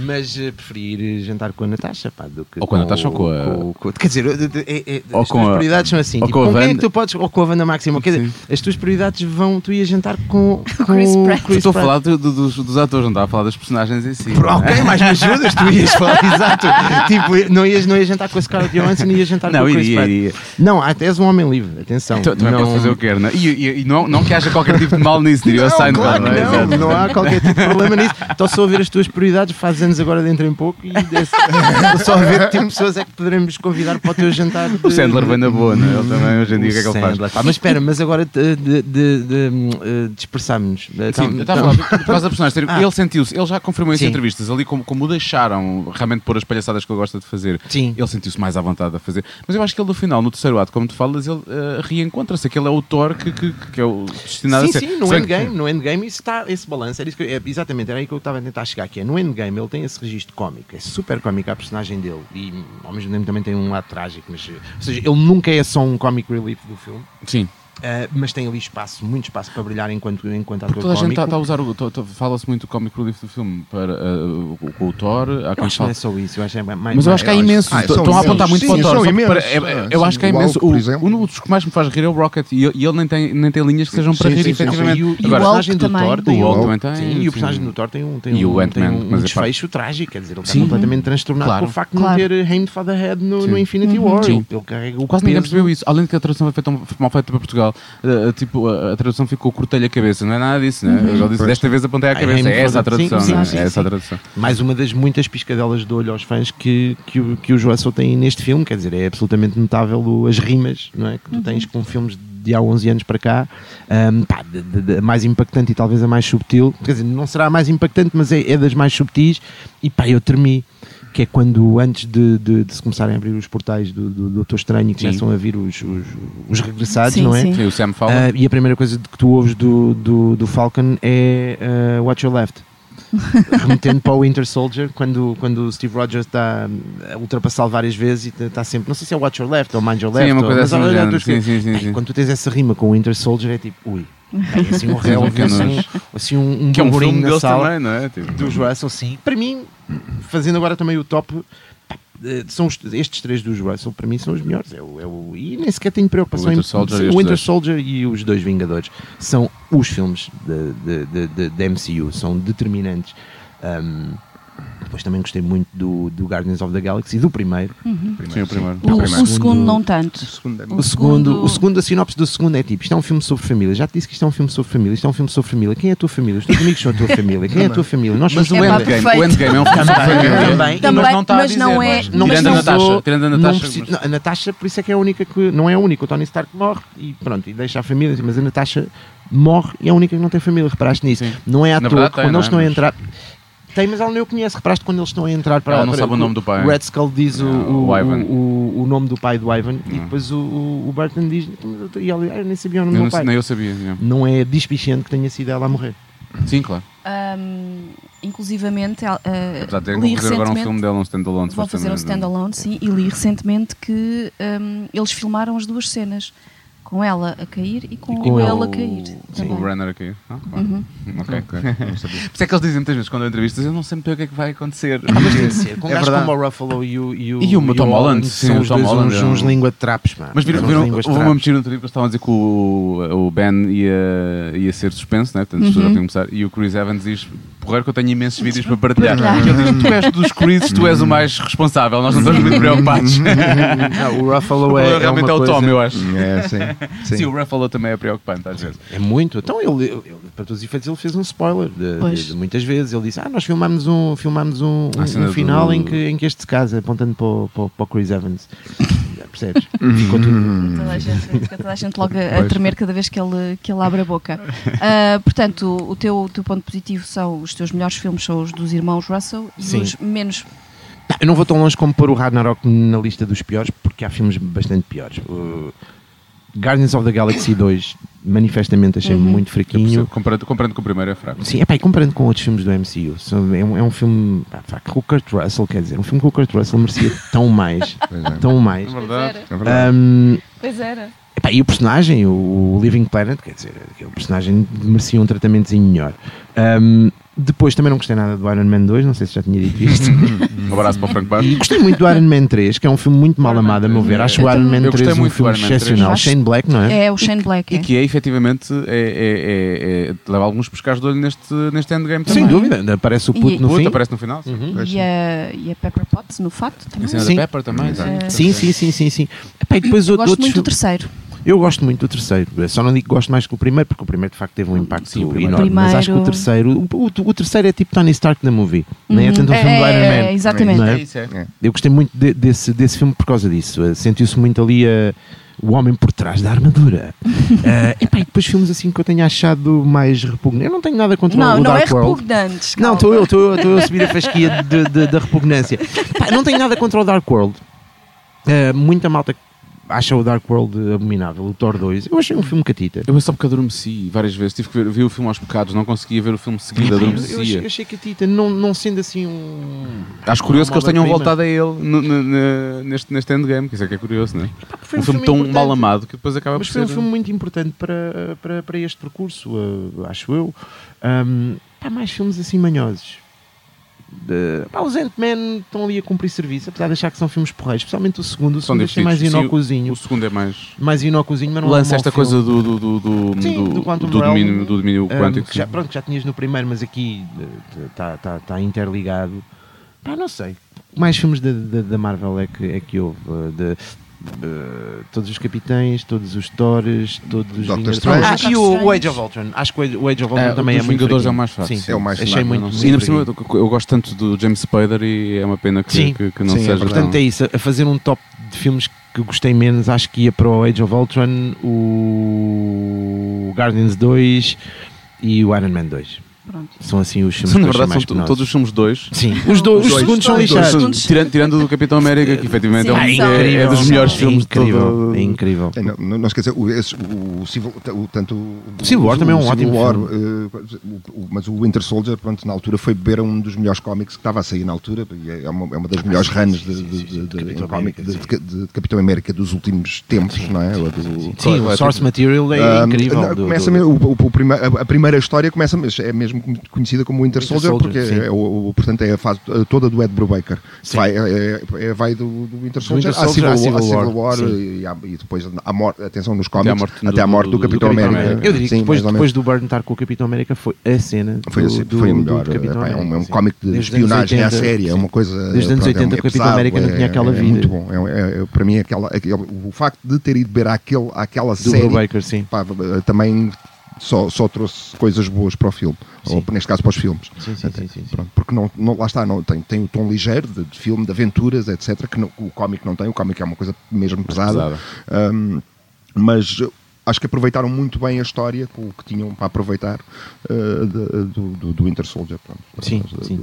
Mas eh, preferi ir jantar com a Natasha pá, do que Ou com a Natasha ou com a- com- com- Quer dizer, eh, eh, eh, Ou as com tuas a- prioridades são assim. ou tipo, com a com quem é que tu podes? Ou com a Wanda Máxima. Quer dizer, as tuas prioridades vão. Tu ias jantar com, [LAUGHS] com Chris o Pratt. Estou a falar do- do- dos, dos atores, não estava a falar das personagens em si. Por- Ok, mas me ajudas, tu ias falar, [LAUGHS] exato. Tipo, não ias, não ias jantar com a Scarlett Johansson, ias jantar Não, com o Chris iria, iria. Não, até és um homem livre, atenção. Tu- Também não, posso fazer o que quero, não é? E, e- e não, não que haja qualquer tipo de mal nisso, diria o Não, Seinfeld, claro não é? não, não há qualquer tipo de problema nisso. Estou só a ver as tuas prioridades, faz anos agora dentro em pouco e estou só a ver que tipo de pessoas é que poderemos convidar para o teu jantar. de- O Sandler vem na boa, não é? Ele também, hoje em dia, o que é que ele faz? Pá, mas espera, mas agora de, de, de, de, eh, dispersámos-nos. Sim, eu estava a falar por causa da personagem. Ah. Ele sentiu-se, ele já confirmou isso em Sim. entrevistas, ali como, como o deixaram realmente pôr as palhaçadas que ele gosta de fazer. Sim. Ele sentiu-se mais à vontade a fazer. Mas eu acho que ele no final, no terceiro ato, como tu falas, ele eh, reencontra-se. Aquele é o Thor que, que, que é o destinado Sim, a ser. sim, no bem que- endgame, no endgame isso está, esse balanço, era isso que eu- é, exatamente, era aí que eu estava a tentar chegar, que é, no endgame ele tem esse registro cómico, é super cómico a personagem dele, e ao mesmo tempo também tem um lado trágico, mas, ou seja, ele nunca é só um comic relief do filme, Sim. Eh, mas tem ali espaço, muito espaço para brilhar enquanto, enquanto ator toda a gente está a usar o. tá- tá- Fala-se muito do comic relief do filme para, o- com o Thor. Há Eu acho que não é só isso, eu acho que é mais, Mas eu acho que há imenso. Ah, Estão a apontar muito imensos. para o Sim, Thor. para- imensos. é- Ah, Eu sim, acho que há o imenso. Hulk, por o-. Um dos que mais me faz rir é o Rocket. E ele, e ele nem, tem, nem tem linhas que sejam para Sim, rir, sim, sim, efetivamente. sim. E o, e o personagem do. Thor tem O um- também tem, Sim, e sim. o personagem do Thor tem um, tem E um, tem um, é desfecho trágico, quer dizer, ele está Sim. completamente transtornado Claro. com o facto de não ter the Head no, Sim. Infinity Uhum. War. Sim. Ele carrega o Quase ninguém percebeu isso. Além de que a tradução foi feita, mal feita para Portugal, eh, tipo, a, a tradução ficou cortei-lhe a cabeça. Não é nada disso, né? Eu já disse, desta vez apontei à I cabeça. É essa a tradução, sim, não é? sim, É sim, essa a sim. tradução. mais uma das muitas piscadelas de olho aos fãs que, que, o, que Russell têm neste filme, quer dizer, é absolutamente notável o- as rimas não é? que tu tens com filmes de há 11 anos para cá, Ahm, pá, de- de- de- a mais impactante e talvez a mais subtil, quer dizer, não será a mais impactante, mas é, é das mais subtis, e pá, eu tremi, que é quando antes de, de- de se começarem a abrir os portais do, do Doutor Estranho e Sim. começam a vir os, os, os regressados, Sim, não é? sim. Sim, o Sam fala. Ah, e a primeira coisa que tu ouves do, do, do Falcon é ah, Watch Your Left. Remetendo para o Winter Soldier, quando, quando o Steve Rogers está a ultrapassá-lo várias vezes e está sempre, não sei se é Watch Your Left ou Mind Your Sim, Left, é uma ou- mas assim do coisas. Sim, sim, sim, Bem, sim. Quando tu tens essa rima com o Winter Soldier, é tipo, ui, bem, assim um [LAUGHS] réu, bocadinho assim, assim um, um Que é um filme na sala também, não é? Tipo, dos Russell, sim. Para mim, fazendo agora também o top, eh, são os- estes três dos Russell, para mim, são os melhores. É o, é o- e nem sequer tenho preocupação O Winter em Soldier sim, e o Winter. Soldier e os dois Vingadores são os filmes de MCU, são determinantes. Um, depois também gostei muito do, do Guardians of the Galaxy, do primeiro. Sim, o primeiro. O, primeiro. o segundo não tanto. O segundo é O O segundo, segundo- o segundo, a sinopse do segundo é tipo: isto é um filme sobre família. Já te disse que isto é um filme sobre família. Isto é um filme sobre família. Quem é a tua família? Os teus amigos são a tua família. Quem é a tua família? Nós Mas somos o É família. Endgame, o Endgame é um filme sobre Também, família. também. Também, mas não está a mas dizer. não é- Não Tirando a Natasha. Tirando a não Natasha. mas- não, a Natasha, por isso é que é a única que. Não é a única. O Tony Stark morre e pronto, e deixa a família. Mas a Natasha morre e é a única que não tem família. Reparaste nisso? Sim. Não é à toa quando não eles é? estão a Mas- entrar. Tem, mas ela nem o conhece. Reparaste quando eles estão a entrar para Ela não para- sabe o nome do pai. O Red Skull diz o, o, o Ivan. o, o- o nome do pai do Ivan e depois o, o, Burton diz. E ela, "Ah, eu nem sabia o nome Eu do pai. Nem eu sabia. não. Não é dispiciente que tenha sido ela a morrer. Sim, claro. Ahm, inclusivamente, uh, Apesar de ter li agora um recentemente. filme dele, um standalone. Vão fazer um supostamente. standalone, sim, e li recentemente que hum, eles filmaram as duas cenas com ela a cair e com, com ele a cair. sim. também. O Runner a cair. Ah, claro. Uhum. Ok. Ok, não sabia. Por isso é que eles dizem muitas vezes quando eu entrevistas, eu não sei muito bem o que é que vai acontecer. Ah, mas tem de ser. Com É gajos verdade. como o Ruffalo e o, e o, E o Tom Holland, sim, são os Tom Holland uns, é um- uns língua de trapos, pá. Mas viram, uns viram houve uma mexida no trip, eles estavam a dizer que o, o Ben ia, ia ser suspenso, né? portanto as pessoas já tinham que começar, e o Chris Evans diz: Porreiro que eu tenho imensos vídeos para partilhar. E diz, tu és dos Chris, tu és o mais responsável, nós não estamos muito preocupados. [LAUGHS] Não, o Ruffalo é, é Realmente uma é o coisa- Tom, eu acho. É, sim. Sim, sim. o Ruffalo também é preocupante às vezes. É muito. Então ele, ele- para todos os efeitos, ele fez um spoiler de, de- de muitas vezes. Ele disse: Ah, nós filmámos um, filmámos um, um- um final do- em, que, em que este se casa, apontando para o, para, para o Chris Evans. Percebes? [LAUGHS] Ficou tudo. Toda a gente, fica toda a gente logo a, a tremer cada vez que ele, que ele abre a boca. Ah, portanto, o, o teu, o teu ponto positivo são os teus melhores filmes, são os dos irmãos Russell e Sim. os menos. Não, eu não vou tão longe como pôr o Ragnarok na lista dos piores, porque há filmes bastante piores. O Guardians of the Galaxy 2, manifestamente, achei muito Eu fraquinho. percebo, comparando, comparando com o primeiro é fraco. Sim, epá, e comparando com outros filmes do MCU, são- é um, é um filme pá, pá, que o Kurt Russell, quer dizer, um filme que o Kurt Russell merecia tão mais, [LAUGHS] Pois é. tão mais. verdade. É verdade. Ahm, Pois era. epá, e o personagem, o Living Planet, quer dizer, aquele personagem merecia um tratamentozinho melhor. Ahm, depois também não gostei nada do Iron Man 2, não sei se já tinha dito isto. [LAUGHS] Um abraço para o Frank. E gostei muito do Iron Man 3, que é um filme muito mal amado, a meu ver. 3, Acho o Iron Man Eu gostei 3 um filme Iron Man 3. excepcional. Shane Black, não é? É o Shane Black. E é. que é efetivamente é, é, é, é- leva alguns pescados de olho neste, neste endgame também. Sem dúvida, aparece o puto E- no Puta, fim. aparece no final. Uhum. E a, e a Pepper Potts, no facto, A também. cena Sim. da Pepper também. É. Sim, sim, sim, sim, sim. Epá, e depois Eu outro- gosto outros muito do terceiro. Eu gosto muito do terceiro. Só não digo que gosto mais que o primeiro, porque o primeiro de facto teve um impacto Sim, o primeiro. enorme. Mas acho que o terceiro. O, o- o terceiro é tipo Tony Stark na movie. Nem é Uhum. tanto um filme do É, Iron é, Man. exatamente. Não é? É isso, é. É. Eu gostei muito de- desse, desse filme por causa disso. Eh, Sentiu-se muito ali eh, o homem por trás da armadura. [LAUGHS] Epá, e depois filmes assim que eu tenho achado mais repugnantes. Eu não tenho nada contra Não, o não é Dark World. repugnante. Não, calma. estou eu, estou eu, estou eu a subir a fasquia de- de- da repugnância. Não tenho nada contra o Dark World. Eh, muita malta acha o Dark World abominável, o Thor 2. Eu achei um filme catita. Eu só porque adormeci várias vezes. Tive que ver, vi o filme aos pecados, não conseguia ver o filme seguido, Eu, eu, adormecia. achei, eu achei catita, não, não sendo assim um. Acho curioso que eles tenham obra-prima. voltado a ele no- no- no- neste, neste endgame, que isso é que é curioso, não é? Foi Um filme tão importante. mal amado que depois acaba Mas por foi um ser. filme muito importante para, para, para este percurso, uh, acho eu. Um, pá, mais filmes assim manhosos. De, pá, os Ant-Man estão ali a cumprir serviço, apesar de achar que são filmes porreiros, especialmente o segundo. O segundo achei mais inócuozinho. O segundo é mais. mais inócuozinho, mas não Lança é esta mau coisa filme. do, do, do, do, Sim, do, do Realm, domínio, do domínio quântico. já, pronto, já tinhas no primeiro, mas aqui está tá, tá interligado. Pá, não sei. Mais filmes da, da, da Marvel é que, é que houve? uh, De, de- todos os Capitães, todos os Thores, todos os Doctor Vingadores. Strange. Ah, Ah, e o, Doctor o Age of Ultron. Acho que o Age- o of Ultron É, também é muito Vingadores é o mais fraco, Sim, sim. É o mais achei fraco, muito, não muito sei. E ainda por cima, eu eu gosto tanto do James Spader e é uma pena que, Sim. que, que não Sim, é seja. verdade. Portanto, é isso. A fazer um top de filmes que gostei menos, acho que ia para o Age of Ultron, o Guardians 2 e o Iron Man 2. Pronto. São assim os filmes São, na verdade, são todos os filmes dois. Sim, os, dois, os dois, segundos são lixados. dois. Tirando, tirando do Capitão América, que efetivamente é, um, Sim, é, é dos melhores É filmes de incrível, todo. é incrível. É, não, não, não esquecer, o, esse, o, Civil, o, tanto o, Civil War também é um Civil ótimo War, filme. o- o- mas o Winter Soldier, pronto, na altura foi beber um dos melhores cómics que estava a sair na altura, e é uma, é uma das melhores runs de, sim, sim, Capitão América, sim. dos últimos tempos, não é? Do- Sim, o Source Material é incrível. do- começa do- o- a, a primeira história começa, mas é mesmo conhecida como Winter, Winter Soldier, Soldier, porque sim. é, o, o- portanto é a fase toda do Ed Brubaker. Sim. Vai, é, é- vai do, do Winter Soldier, Winter à Soldier Civil, à Civil War, à Civil War, e, à- e depois à morte, atenção nos Até à cómics, morte até à do- morte do, do- do Capitão América. América. Eu diria que Sim, depois, depois do Burn estar com o Capitão América foi a cena Foi, do, assim, do, foi a do melhor. Capitão epá, é um, é um cómic de Desde espionagem à 80, série, é uma coisa. Desde os anos pronto, 80 é, o Capitão América não tinha aquela é vida. muito bom. É, é- para mim, aquela, o facto de ter ido ver àquele, àquela Do série Brubaker, sim. também só, só trouxe coisas boas para o filme, Sim. ou neste caso para os filmes. Sim, sim, sim. Pronto, porque não, não, lá está, não, tem, tem o tom ligeiro de, de filme, de aventuras, etc., que não- o cómic não tem. O cómic é uma coisa mesmo pesada. pesada. Um, mas acho que aproveitaram muito bem a história, com o que tinham para aproveitar uh, do, do, do Winter Soldier. Pronto, Sim, sim.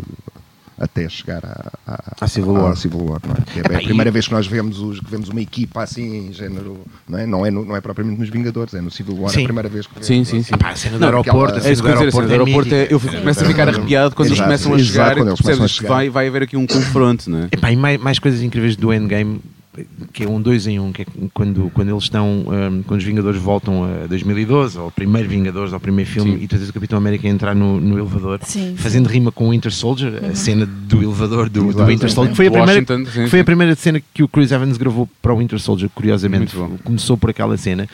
Até chegar à, à, À Civil War. à Civil War, não é? É Epá, a primeira e- vez que nós vemos, os, que vemos uma equipa assim, em género. Não é, não é, no- não é propriamente nos Vingadores, é no Civil War, é Sim. a primeira vez que Sim, vemos. sim, sim. Pá, a cena do aeroporto, aquela- a É isso cena que eu do aeroporto do aeroporto é, eu começo a ficar arrepiado quando eles Exato, começam a exato, chegar e quando tu eles começam percebes a que chegar. vai, vai haver aqui um confronto, não é? Epá, e mais, mais coisas incríveis do Endgame. Que é um dois em um, que é quando, quando eles estão, um, quando os Vingadores voltam a 2012, ou o primeiro Vingadores, ao primeiro filme, Sim. e tu tens o Capitão América a entrar no, no elevador, Sim. fazendo rima com o Winter Soldier, a cena do elevador do, do. Winter Soldier, que foi a primeira, que foi a primeira cena que o Chris Evans gravou para o Winter Soldier, curiosamente, começou por aquela cena.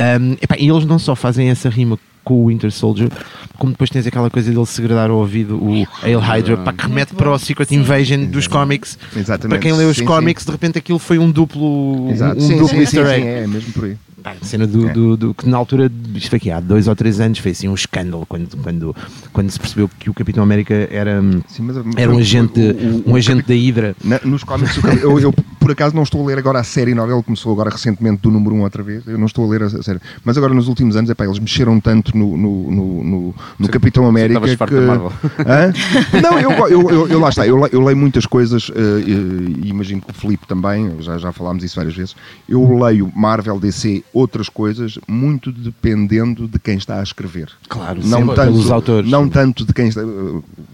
Um, epá, e eles não só fazem essa rima com o Winter Soldier, como depois tens aquela coisa dele segredar ao ouvido o Hail Hydra, pá, que remete para o Secret Sim. Invasion dos cómics. Exatamente. Para quem lê os cómics, de repente aquilo foi um duplo, um, Exato. um duplo easter sim, egg. é mesmo por aí. Pá, a cena do, do, do- que na altura, isto foi aqui há dois ou três anos, foi assim um escândalo quando, quando, quando se percebeu que o Capitão América era, Sim, mas- era um agente, o- o- um agente da Hydra. Na- nos cómics, que- eu, eu, por acaso não estou a ler agora a série nova, ele começou agora recentemente do número 1 outra vez, eu não estou a ler a, série, mas agora nos últimos anos, epá, eles mexeram tanto no, no, no, no- no Capitão América estavas que... farto da Marvel. Hã? Não, eu, eu, eu, eu lá está, eu, le- eu leio muitas coisas eh, e, e imagino que o Filipe também, já, já falámos isso várias vezes, eu leio Marvel, DC, outras coisas, muito dependendo de quem está a escrever. Claro, não sempre tanto, pelos autores. Não tanto de quem está.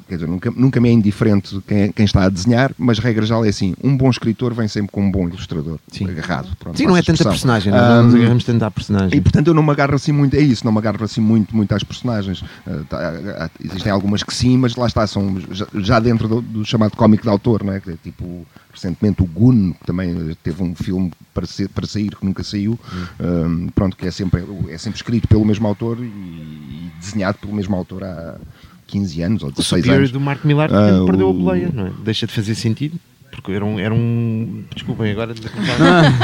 Quer dizer, nunca, nunca me é indiferente quem, quem está a desenhar, mas regra geral é assim: um bom escritor vem sempre com um bom ilustrador. Sim. Agarrado. Pronto, Sim, não é tanta personagem, não, não nos agarramos tanto à personagem. e portanto eu não me agarro assim muito, é isso, não me agarro assim muito, muito às personagens. Uh, tá, há- existem algumas que sim, mas lá está, são já, já dentro do, do chamado cómico de autor, não é? Que é Tipo, recentemente o Gun, que também teve um filme para, ser, para sair, que nunca saiu, um, pronto, que é sempre, é sempre escrito pelo mesmo autor e, e desenhado pelo mesmo autor há 15 anos ou O 16 Superior anos. do Mark Millar de Ah, perdeu a o- boleia, não é? Deixa de fazer sentido. Porque era um. Era um desculpem, agora.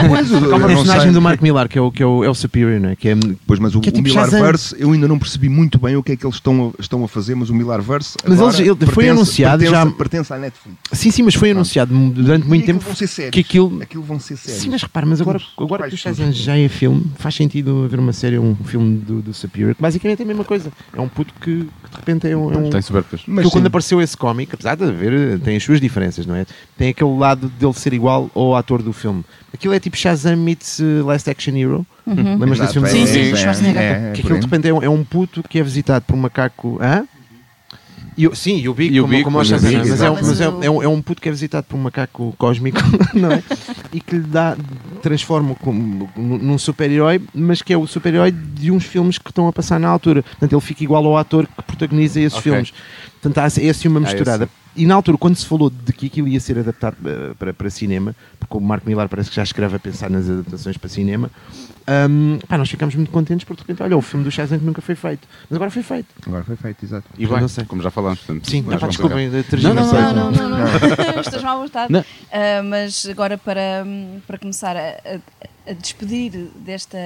Pois, eu- Há uma eu não personagem sei. do Mark Millar que é o, que é o, é o Superior, não é? Que é Pois, mas o, que é o tipo Shazam. Millarverse, eu ainda não percebi muito bem o que é que eles estão a, estão a fazer, mas o Millarverse Mas agora eles- ele- foi pertence- anunciado pertence, já- pertence à Netflix. Sim, sim, mas foi anunciado durante muito E tempo aquilo vão ser séries. que aquilo. Aquilo vão ser séries. Sim, mas repara, mas agora, Tudo, agora que o quase Shazam tudo. já é filme, faz sentido haver uma série, um filme do, do Superior, que basicamente é a mesma coisa. É um puto que, que de repente é um. É um Tem. Mas Porque quando apareceu esse cómic, apesar de haver, tem as suas diferenças, não é? Tem aquele lado dele ser igual ao ator do filme. Aquilo é tipo Shazam meets uh, Last Action Hero. Lembras desse filme? Sim, é, sim, é, Schwarzenegger. é, é, que aquilo de repente é um, é um puto que é visitado por um macaco. Hã? E o- sim, e o Big, E o como, o como Shazam, mas, é, um- mas é, é um, é um puto que é visitado por um macaco cósmico, [LAUGHS] não é? E que lhe dá, transforma como, num super-herói, mas que é o super-herói de uns filmes que estão a passar na altura. Portanto, ele fica igual ao ator que protagoniza esses Ok. filmes. Portanto, há é assim uma Ah, misturada. E na altura, quando se falou de que aquilo ia ser adaptado eh, para, para cinema, porque o Marco Millar parece que já escreve a pensar nas adaptações para cinema, hum, pá, nós ficámos muito contentes porque repente, olha, o filme do Shazam que nunca foi feito. Mas agora foi feito. Agora foi feito, exato. E Não sei. como já falámos. Portanto, Sim, epá, vamos desculpem, olhar. tergiversei. Não, não, não, não, não. Estás mal à vontade. Não. Ah, mas agora para, para começar a, a- a despedir desta,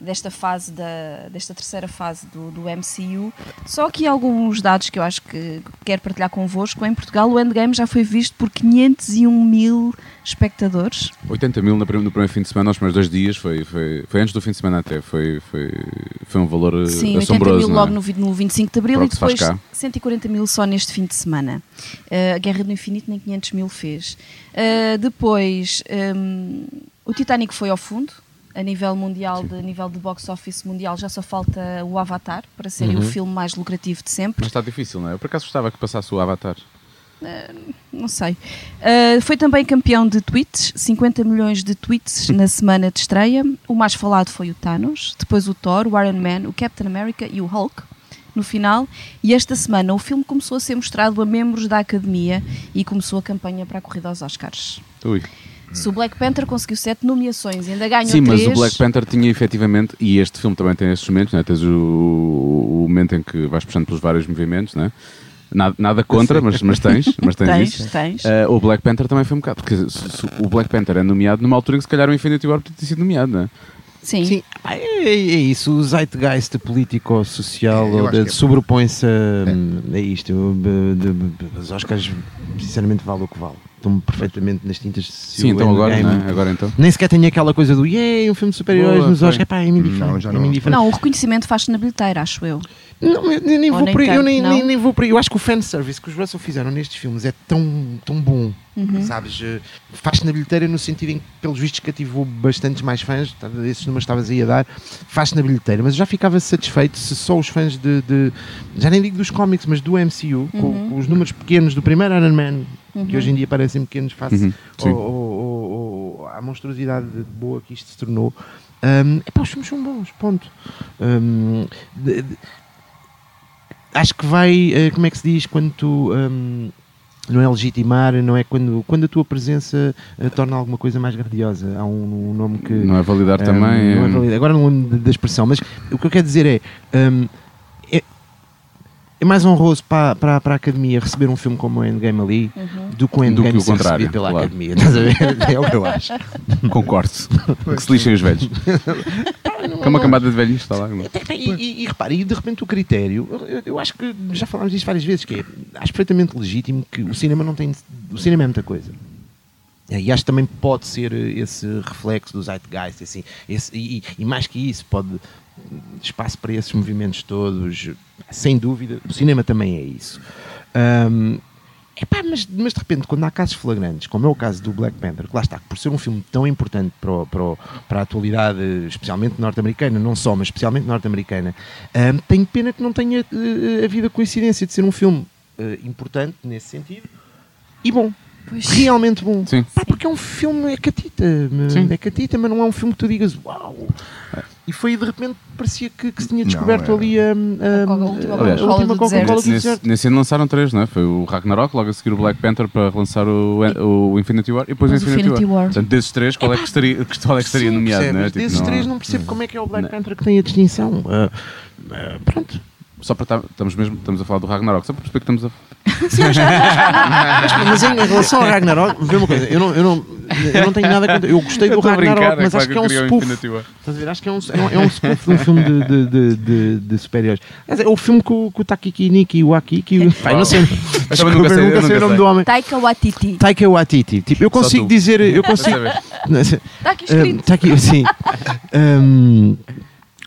desta fase, da, desta terceira fase do, do MCU, só aqui alguns dados que eu acho que quero partilhar convosco. Em Portugal o Endgame já foi visto por 501 mil espectadores. 80 mil no primeiro, fim de semana, nos primeiros dois dias, foi, foi, foi antes do fim de semana até, foi, foi, foi um valor eh, Sim, 80 assombroso. mil não é? logo no, no 25 de Abril e depois cá. 140 mil só neste fim de semana. Uh, a Guerra do Infinito nem 500 mil fez. Uh, depois, um, o Titanic foi ao fundo. A nível mundial, de nível de box office mundial, já só falta o Avatar para ser Uhum. o filme mais lucrativo de sempre. Mas está difícil, não é? Eu por acaso gostava que passasse o Avatar. Não sei. Uh, foi também campeão de tweets, 50 milhões de tweets na semana de estreia. O mais falado foi o Thanos, depois o Thor, o Iron Man, o Captain America e o Hulk no final. E esta semana o filme começou a ser mostrado a membros da academia e começou a campanha para a corrida aos Oscars. Ui. Se o Black Panther conseguiu sete nomeações e ainda ganhou Sim, mas três, o Black Panther tinha efetivamente, e este filme também tem esses momentos, né? tens o, o momento em que vais puxando pelos vários movimentos, né? nada, nada contra, mas, mas tens, mas tens, tens, isso. tens. Eh, o Black Panther também foi um bocado, porque se- se o Black Panther é nomeado numa altura em que se calhar o Infinity War podia ter sido nomeado, não é? Sim. Sim, pá, é, é isso. O zeitgeist político-social É, é- sobrepõe-se a, a isto. De- de- de- Os Oscars, sinceramente, vale o que vale. Estão perfeitamente nas tintas. Sim, então agora, Endgame- não é? agora então. Nem sequer tem aquela coisa do yay, um filme de super-heróis nos. Oscars. Epá, é-me indiferente. Não, já é-me não. indiferente. Não, o reconhecimento faz-se na bilheteira, acho eu. Não, eu nem, nem Ou vou nem por aí, eu nem, não? nem, nem vou por aí. Eu acho que o fanservice que os Russell fizeram nestes filmes é tão, tão bom, Uhum. sabes? Faz-se na bilheteira no sentido em que, pelos vistos, cativou bastantes mais fãs, tá, esses números que estavas aí a dar, faz-se na bilheteira, mas eu já ficava satisfeito se só os fãs de, de- já nem digo dos cómics, mas do MCU, com, Uhum. com os números pequenos do primeiro Iron Man, que hoje em dia parecem pequenos face Uhum, ao- ao- ao- à monstruosidade boa que isto se tornou. Um, epá, os filmes são bons, ponto. Um, de- de- acho que vai, eh, como é que se diz, quando tu. um, não é legitimar, não é quando, quando a tua presença eh, torna alguma coisa mais grandiosa. Há um, um nome que. Não é validar um, também. não é é- validar. Agora não lembro da- expressão, mas o que eu quero dizer é. um, é, é mais honroso para, para, para a academia receber um filme como o Endgame ali do que o Do Endgame que o ser contrário, recebido pela claro. academia. Estás a ver? [LAUGHS] É o que eu acho. Concordo. que se lixem os velhos. [LAUGHS] que é uma camada de velhos, está lá. E, e, e repare, e de repente o critério, eu, eu acho que já falámos disto várias vezes, que é, acho perfeitamente legítimo que o cinema não tem. O cinema é muita coisa. É, E acho que também pode ser eh, esse reflexo do zeitgeist, assim, esse, e, e mais que isso, pode espaço para esses movimentos todos, sem dúvida, o cinema também é isso. Ahm, epá, mas, mas de repente, quando há casos flagrantes, como é o caso do Black Panther, que lá está, que por ser um filme tão importante para, o- para, o- para a atualidade, especialmente norte-americana, não só, mas especialmente norte-americana, ahm, tenho pena que não tenha eh, havido a coincidência de ser um filme eh, importante nesse sentido e bom. Pois. Realmente bom. Sim. Pá, porque é um filme, é catita, Sim. é catita, mas não é um filme que tu digas uau. E foi de repente, parecia que, que se tinha Não, descoberto é. ali a, a, A última a- a Coca-Cola última Coca-Cola do Nesse, deserto. nesse ano lançaram três, não é? Foi o Ragnarok, logo a seguir o Black Panther para relançar o, o Infinity War e depois o Infinity, Infinity War. War. Portanto, desses três, qual é que estaria, qual é que estaria Sim, nomeado? percebes? Não é? Tipo, Desses não- três não percebo como é que é o Black Não. Panther que tem a distinção. Ah, ah, pronto. Só para estamos mesmo estamos a falar do Ragnarok, só para perceber que estamos a. [LAUGHS] Mas, mas em relação ao Ragnarok, vê uma coisa, eu não, eu não, eu não tenho nada contra. Eu gostei do Eu Ragnarok, é mas claro acho que é um spoof. Acho que é um, é um, é um spoof de um filme de, de, de, de, de super-heróis. Mas É o filme com, o- com o Takiki Niki e o eu não sei. também Desculpa, nunca sei, nunca sei o nome do homem. Taika Waititi. Taika Waititi. Tipo, eu consigo dizer. Eu consigo. Está [LAUGHS] aqui escrito. Está aqui, sim. [LAUGHS]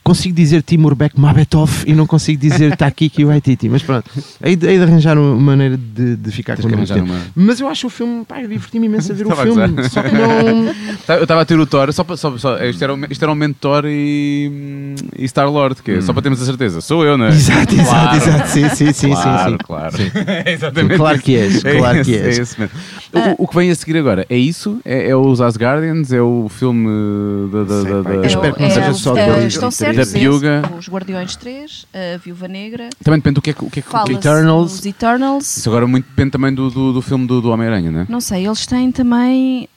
Hum, consigo dizer Timur Bekmambetov e não consigo dizer Takiki Waititi, mas pronto. Hei de, de arranjar uma maneira de, de ficar Tens com o uma- Mas eu acho o filme, pá, eu diverti-me imenso a ver o filme. Só que não. [LAUGHS] Tá, Eu estava a ter o Thor, só para. Só, só, isto, era, o- isto era um mentor e, e Star-Lord, que é, só para termos a certeza. Sou eu, não é? Exato, exato, Claro. exato. Sim, sim, sim, claro, sim, sim. claro. [LAUGHS] Exatamente. Claro que és, É claro esse, que és. É mesmo. O, o que vem a seguir agora é isso? É, é os Asgardians? É o filme da. da, Sei, da, pá, da- eu espero que não É, seja é, só é, Estão e Da os Guardiões 3, a Viúva Negra. Também depende do que é que. O que, é que Eternals. dos Eternals. Isso agora muito depende também do, do, do filme do, do Homem-Aranha, não é? Não sei, eles têm também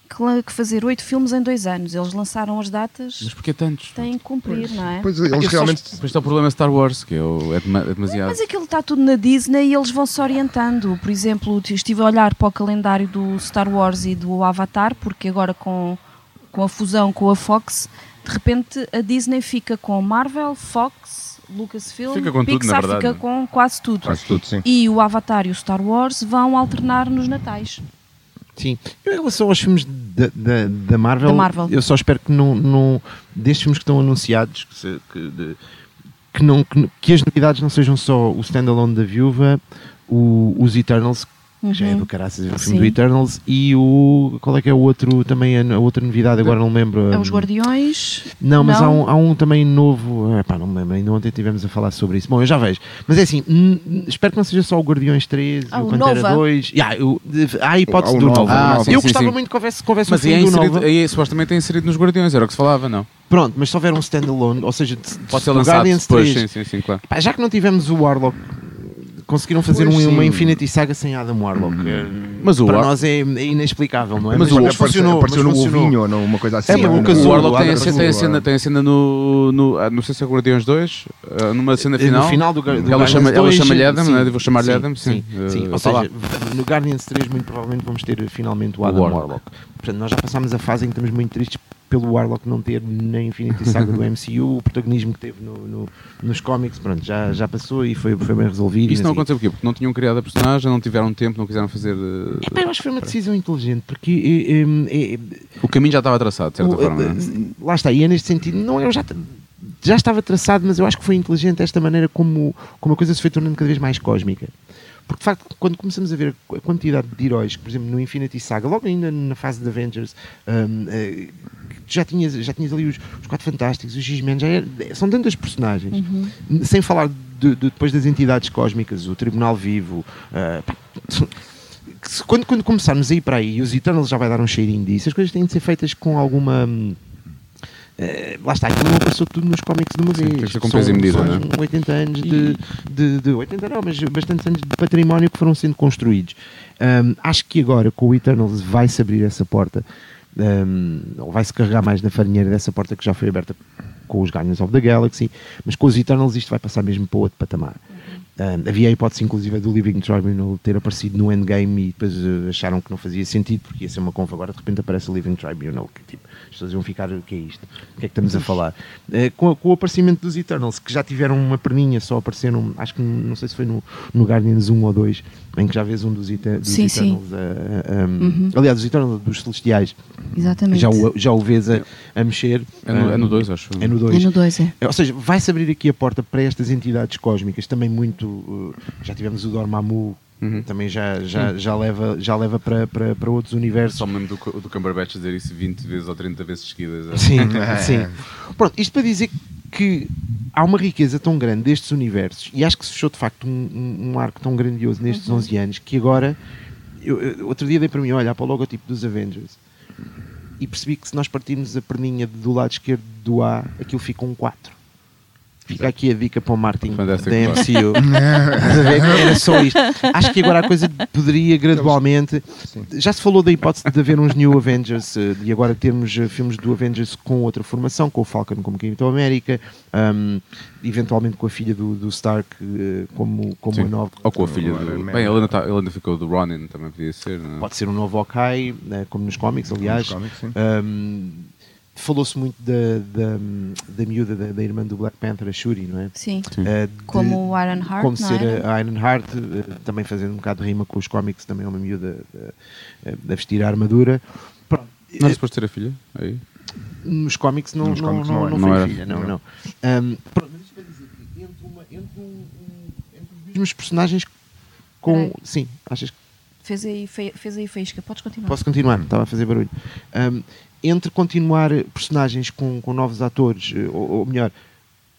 que fazer oito filmes em dois anos. Eles lançaram as datas, Mas porquê tantos? têm que cumprir, não é? Pois Eu eles realmente. Depois está o problema Star Wars, que é, o- é é demasiado. Mas aquilo está tudo na Disney e eles vão se orientando. Por exemplo, estive a olhar para o calendário do Star Wars e do Avatar, porque agora com, com a fusão com a Fox, de repente a Disney fica com Marvel, Fox, Lucasfilm, Fica com tudo, Pixar, verdade, fica é? com quase tudo. Quase tudo, sim. E o Avatar e o Star Wars vão alternar nos Natais. Sim. Eu, em relação aos filmes da, da, da Marvel, Da Marvel. eu só espero que não, não destes filmes que estão anunciados que, se- que, de- que não, que, que as novidades não sejam só o standalone da Viúva, o- os Eternals, que já é Uhum. do caraças, o filme Sim. do Eternals, e o. Qual é que é o outro também, a, a outra novidade, agora não me lembro. É os hum, Guardiões. Não, mas Não? Há, um, há um também novo. É, pá, não me lembro, ainda ontem estivemos a falar sobre isso. Bom, eu já vejo. Mas é assim, espero que não seja só o Guardiões 3 Ah, e o Pantera Nova. 2. Yeah, eu- há a hipótese Ah, o do Nova, Nova. o Ah, Nova. sim, eu sim, gostava sim. muito que houvesse, que houvesse um Mas aí, é filme do inserido, Nova. aí é supostamente é inserido nos Guardiões, era o que se falava, não? Pronto, mas se houver um standalone, ou seja, de- Pode ser do lançado Guardians depois, 3, sim, sim, sim, claro. pá, já que não tivemos o Warlock, conseguiram fazer um- uma. Infinity Saga sem Adam Warlock. Eh, Mas o para War- nós é, é inexplicável, não é? Mas o mas apareceu, funcionou, apareceu mas no ovinho ou não, uma coisa assim. É, mas o O Warlock tem, cena- tem, a cena, tem a cena no, no. ah, Não sei se é Guardiões 2, ah, numa cena Eh, final. No final do, do ela Guardians chama- ela 2, chama-lhe Adam, sim, né? Vou chamar-lhe Adam, sim. Sim, sim. Ou está lá. seja, no Guardians 3 muito provavelmente vamos ter finalmente o O Adam Warlock. Warlock. Portanto, nós já passámos a fase em que estamos muito tristes pelo Warlock não ter na Infinity Saga do [LAUGHS] MCU o protagonismo que teve no, no- nos cómics, pronto, já, já passou e foi, foi bem resolvido. Isso não assim. aconteceu porquê? Porque não tinham criado a personagem, não tiveram tempo, não quiseram fazer. eh, Epá, eu acho que foi uma decisão inteligente, porque é, é, é, O caminho já estava traçado, de certa o- forma. eh, é? lá está, e é neste sentido, não, eu já, já estava traçado, mas eu acho que foi inteligente esta maneira como, como a coisa se foi tornando cada vez mais cósmica. Porque de facto, quando começamos a ver a quantidade de heróis, por exemplo, no Infinity Saga, logo ainda na fase de Avengers, hum, eh, já tinhas, já tinhas ali os, os Quatro Fantásticos, os X-Men, são tantas personagens, sem falar de- de- depois das entidades cósmicas, o Tribunal Vivo, se- quando, quando começarmos a ir para aí, e os Eternals já vai dar um cheirinho disso, as coisas têm de ser feitas com alguma. eh, lá está, aquilo não apareceu tudo nos cómics de uma vez. tem que ser com São- peso e medida, são não é? 80 anos de, de, de 80 não, mas bastantes anos de património que foram sendo construídos. Hum, acho que agora com o Eternals vai-se abrir essa porta, hum, ou vai-se carregar mais na farinheira dessa porta que já foi aberta com os Guardians of the Galaxy, mas com os Eternals isto vai passar mesmo para outro patamar. Hum, havia a hipótese, inclusive, do Living Tribunal ter aparecido no Endgame e depois eh, acharam que não fazia sentido porque ia ser uma confa. Agora de repente aparece o Living Tribunal, que tipo, as pessoas iam ficar: o que é isto? O que é que estamos a falar? Eh, com, com o aparecimento dos Eternals, que já tiveram uma perninha, só apareceram, acho que não sei se foi no, no Guardians 1 ou 2, em que já vês um dos, Ete- dos Sim, sim. Eternals. a- a- um, Aliás, dos Eternals, dos Celestiais, Exatamente. já o, já o vês a, a mexer. É no- é no Um, 2, acho. É no É 2. no 2, é. Ou seja, vai-se abrir aqui a porta para estas entidades cósmicas, também muito. Uh, já tivemos o Dormammu, Uhum. também já, já, já leva, já leva para, para, para outros universos. Só mesmo do, do Cumberbatch dizer isso 20 vezes ou 30 vezes seguidas. é. Sim, [LAUGHS] sim. Pronto, isto para dizer que há uma riqueza tão grande destes universos e acho que se fechou de facto um, um- arco tão grandioso nestes 11 anos que agora. Eu, eu- outro dia dei para mim olhar para o logotipo dos Avengers e percebi que se nós partirmos a perninha do lado esquerdo do A, aquilo fica um 4. Fica aqui a dica para o Fantastic da. MCU. Estás a ver? Era só isto. Acho que agora a coisa poderia gradualmente. Já se falou da hipótese de haver uns New Avengers eh, e agora termos eh, filmes do Avengers com outra formação, com o Falcon como Capitão América, um, eventualmente com a filha do, do Stark eh, como, como a nova. Ou com a filha do. Bem, ele ainda, tá, ele ainda ficou do Ronin, também podia ser. Não é? Pode ser um novo Hawkeye, né, como nos cómics, aliás. cómics, sim. Um, Falou-se muito da, da, da miúda, da, da irmã do Black Panther, a Shuri, não é? Sim. Uh, de- Como o Iron Heart, como ser era? a Iron Heart, uh, também fazendo um bocado de rima com os cómics, também é uma miúda uh, uh, a vestir a armadura. Pronto. Não era suposto ter a filha? Aí. Nos cómics não, Nos não, cómics não, não é. não Não foi filha, não, Não. Um, pronto, mas isto para dizer que entre, uma, entre, um, entre os mesmos personagens com. Peraí. Sim, achas que Fez aí, fe- fez aí faísca. Podes continuar. Posso continuar? Estava a fazer barulho. Um, entre continuar personagens com, com novos atores, eh, ou, ou melhor,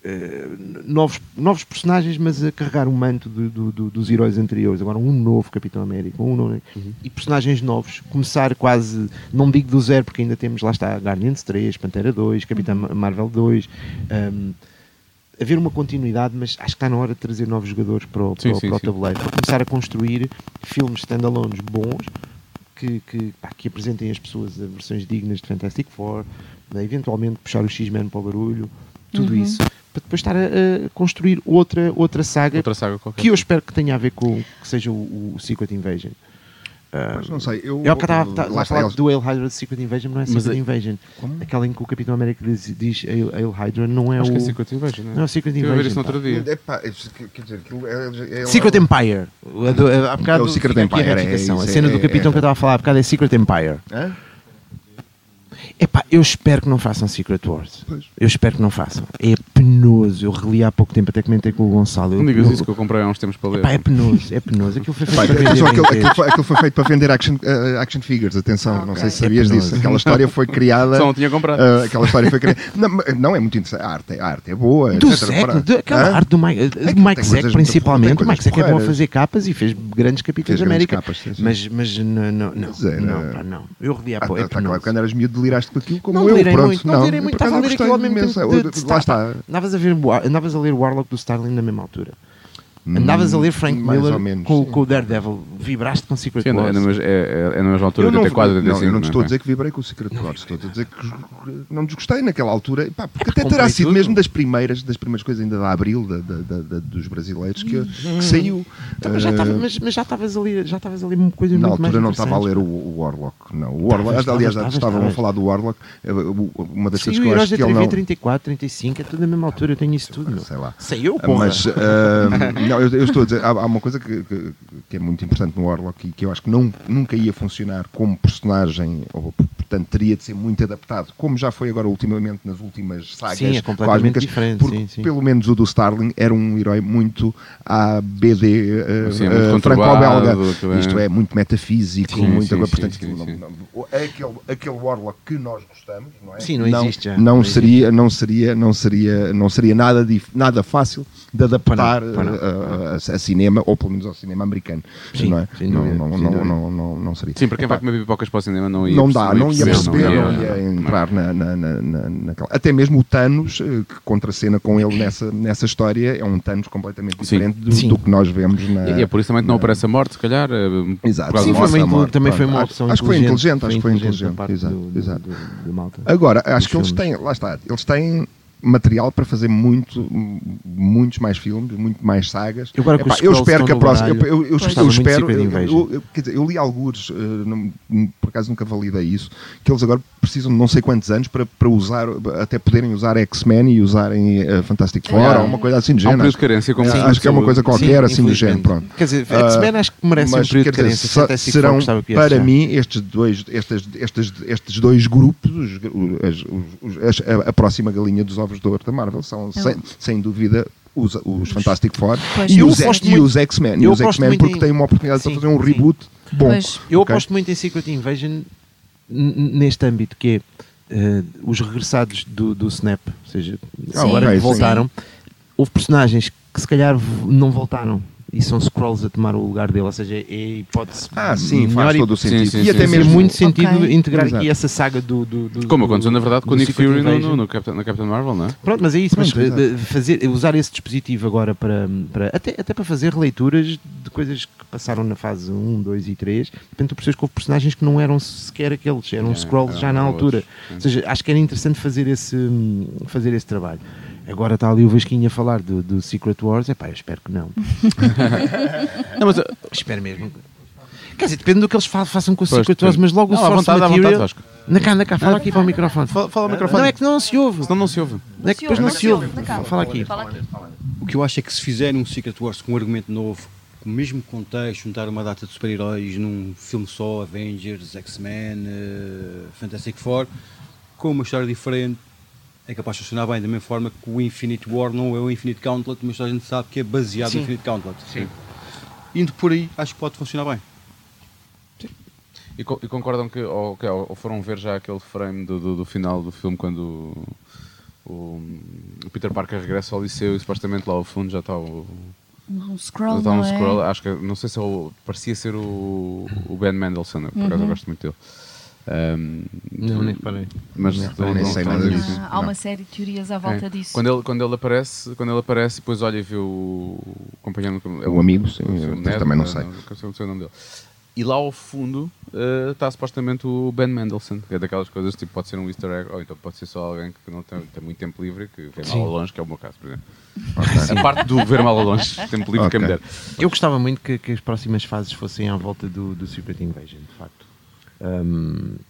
eh, novos, novos personagens, mas a carregar o manto do- do- do- dos heróis anteriores. Agora, um novo Capitão América, um novo, e personagens novos. Começar quase, não digo do zero, porque ainda temos, lá está, Guardians 3, Pantera 2, Capitão Marvel 2. um, haver uma continuidade, mas acho que está na hora de trazer novos jogadores para o, Sim, para sim, para o sim. tabuleiro, para começar a construir filmes standalones bons que, que, pá, que apresentem as pessoas a versões dignas de Fantastic Four, né, eventualmente puxar o X-Men para o barulho, tudo Uhum. isso, para depois estar a, a construir outra, outra saga Outra saga que eu espero que tenha a ver com que seja o, o Secret Invasion. Ah, Mas não sei, eu. eu porque estava a falar do Hail Hydra de Secret Invasion, não é Mas Secret é- Invasion. Como? Aquela em que o Capitão América diz, diz Hail, Hail Hydra não é Acho o. que é Secret Invasion, não é? Não é o Secret Estive a ver isso Invasion, no outro dia. Epá, isso que- quer dizer, aquilo é, é- Secret Empire. A- Há bocado É o Secret Empire, é a cena é- do capitão é- que eu estava a falar há bocado é Secret Empire. Hã? Epá, eu espero que não façam Secret Wars. Pois. Eu espero que não façam. É penoso. Eu reli há pouco tempo, até comentei com o Gonçalo. Não digas isso que eu comprei há uns tempos para ler. Epá, é penoso, é penoso. Aquilo foi feito para vender aquilo, aquilo foi, aquilo foi feito para vender action, eh, action figures, atenção, não sei se sabias É disso. Aquela história foi criada. [LAUGHS] Só não tinha comprado. eh, aquela história foi criada. Não, não, é muito interessante. A arte, a arte é boa. Do de- aquela Hã? arte do Mike, do tem Mike principalmente. O Mike Zeck é bom a fazer capas e fez grandes capítulos da América. capas, sim, sim. Mas, mas não, não, não, Mas era- não, pá, não. Eu reli há Ah, pouco. É tá claro, penoso. quando eras miúdo deliraste com aquilo como Não eu, pronto. muito, não delirei muito. por Estava a ler aquilo ao mesmo tempo. Lá está. Andavas a, ver, o- andavas a ler Warlock do Starling na mesma altura. Andavas a ler Frank mais Miller menos, com, com o Daredevil. Vibraste com Secret Sim, é, na- é, Wars. na é, é, é na mesma altura, Eu não, 84, não, 85. eu não te estou a dizer que vibrei com o Secret Wars, estou a dizer que não desgostei naquela altura, pá, porque até terá sido tudo. mesmo das primeiras, das primeiras coisas ainda da Abril, da, da- da- da- dos brasileiros, que, que saiu. Então, mas, já estava- Eh, mas, mas já estavas ali, já estavas ali coisas na muito mais altura não estava a ler o, o Warlock, não. O Warlock, Estavas, aliás, estavas, estavam a falar do Warlock, eh, o- uma das Sim, coisas o que eu acho da que ele 3 não... 34, 35, é tudo da mesma altura, eu tenho isso tudo. Sei lá. Sei eu, porra. Mas ah, [LAUGHS] não, eu, eu estou a dizer, há, há uma coisa que, que- que é muito importante no Warlock e que eu acho que não, nunca ia funcionar como personagem, ou, portanto teria de ser muito adaptado, como já foi agora ultimamente nas últimas sagas Sim, é completamente cósmicas, diferente, porque sim, sim. pelo menos o do Starling era um herói muito à BD uh, muito uh, franco-belga. Isto é muito metafísico, Sim, muita sim, coisa. sim, Portanto, sim, aquilo sim. não- não- aquele, aquele Warlock que nós gostamos, não é? Sim, não existe já. Não, Não existe. seria, não seria, não seria, não seria nada, nada fácil de adaptar não, não. uh, a, a cinema, ou pelo menos ao cinema americano. Sim, não, é? não, dúvida, não, não, dúvida. não, não, não seria. Sim, para quem vai comer pipocas para o cinema não ia não dá, não ia perceber, não não ia entrar na, na, na, na- naquela- Até mesmo o Thanos, eh, que contracena com ele nessa, nessa história, é um Thanos completamente Sim. diferente do, Sim. do que nós vemos na. E é por isso também que não aparece a morte, se calhar. eh, Exato. Sim, foi uma, amor, também foi uma Acho- opção acho que foi inteligente, acho que foi inteligente, exato, exato. Agora, acho que eles têm, lá está, eles têm material para fazer muito, muitos mais filmes, muito mais sagas. Eu agora Epá, eu espero que a próxima. Eu, baralho, eu, eu, eu, espero. Eu, Invasion. eu- quer dizer, eu li alguns, não- por acaso nunca validei isso, que eles agora precisam de não sei quantos anos para, para usar, até poderem usar X-Men e usarem eh, Fantastic Four Ah. ou uma coisa assim do um género. período de carência, como Sim, acho que é uma coisa qualquer assim do género. Pronto. Quer dizer, Ah, X-Men acho que merece um Mas, período quer de dizer, carência. serão para já. mim estes dois, estas, estas, estes dois grupos, os- os- os- a, a próxima galinha dos ovos de ouro da Marvel são sem, sem dúvida os, os Fantastic Four Pois. e os, e muito- os X-Men. E os X-Men porque em- têm uma oportunidade Sim, para fazer um sim. reboot bom. Pois. Eu Ok? aposto muito em Secret Invasion neste âmbito, que é eh, os regressados do, do Snap, ou seja, Ah, agora ok, que sim. voltaram, houve personagens que se calhar não voltaram e são scrolls a tomar o lugar dele, ou seja, é a hipótese Ah, sim, faz e- todo o sentido. sim, e sim, até sim. Faz mesmo muito sentido Ok. integrar Exato. aqui essa saga do. do, do Como aconteceu, na verdade, com o Nick Fury no, no, no Captain, na Captain Marvel, não é? Pronto, mas é isso, mas Pronto, eh, fazer, usar esse dispositivo agora para, para até, até para fazer releituras de coisas que passaram na fase 1, 2 e 3, de repente tu percebes que houve personagens que não eram sequer aqueles, eram É, scrolls já na altura. outros, Ou seja, acho que era interessante fazer esse, fazer esse trabalho. Agora está ali o Vasquinho a falar do, do Secret Wars, é pá, eu espero que não. [LAUGHS] Não, mas, eh, espero mesmo. Quer dizer, depende do que eles fa- façam com o Pois, Secret Wars, mas logo Não, o source vontade, material... vontade. Na cá, na cá, fala aqui para o microfone. fala, fala ao microfone. Não, é que não se ouve. Senão não se ouve. É que depois não se ouve. Fala aqui. Fala aqui. O que eu acho é que se fizerem um Secret Wars com um argumento novo, com o mesmo contexto, juntar uma data de super-heróis num filme só, Avengers, X-Men, eh, Fantastic Four, com uma história diferente, é capaz de funcionar bem, da mesma forma que o Infinite War não é o Infinite Gauntlet, mas a gente sabe que é baseado Sim. no Infinite Gauntlet. Sim. Indo por aí, acho que pode funcionar bem. E, co- e concordam que ou, que- ou foram ver já aquele frame do, do, do final do filme quando o, o- o Peter Parker regressa ao liceu e supostamente lá ao fundo já está o. Um Já scroll, está um não é? scroll, acho que não sei se é o, parecia ser o, o Ben Mendelsohn, por acaso Uhum. eu gosto muito dele. Ahm, Não, nem reparei. Mas não- nem não- sei não- nada não- disso. Ah, há uma série de teorias à volta É. disso. Quando ele, quando ele aparece, quando ele aparece, depois olha e vê o companheiro, é O amigo, sim, o eu neto, também não eh, sei. eu sei o nome dele. E lá ao fundo eh, está supostamente o Ben Mendelsohn, que é daquelas coisas tipo pode ser um easter egg, ou então pode ser só alguém que não tem, tem muito tempo livre, que vê mal a longe, que é o meu caso, por exemplo. [LAUGHS] A parte do ver mal a longe, [LAUGHS] tempo livre, quem me Ok. der. Eu gostava muito que, que as próximas fases fossem à volta do, do Secret Invasion, de facto. Um,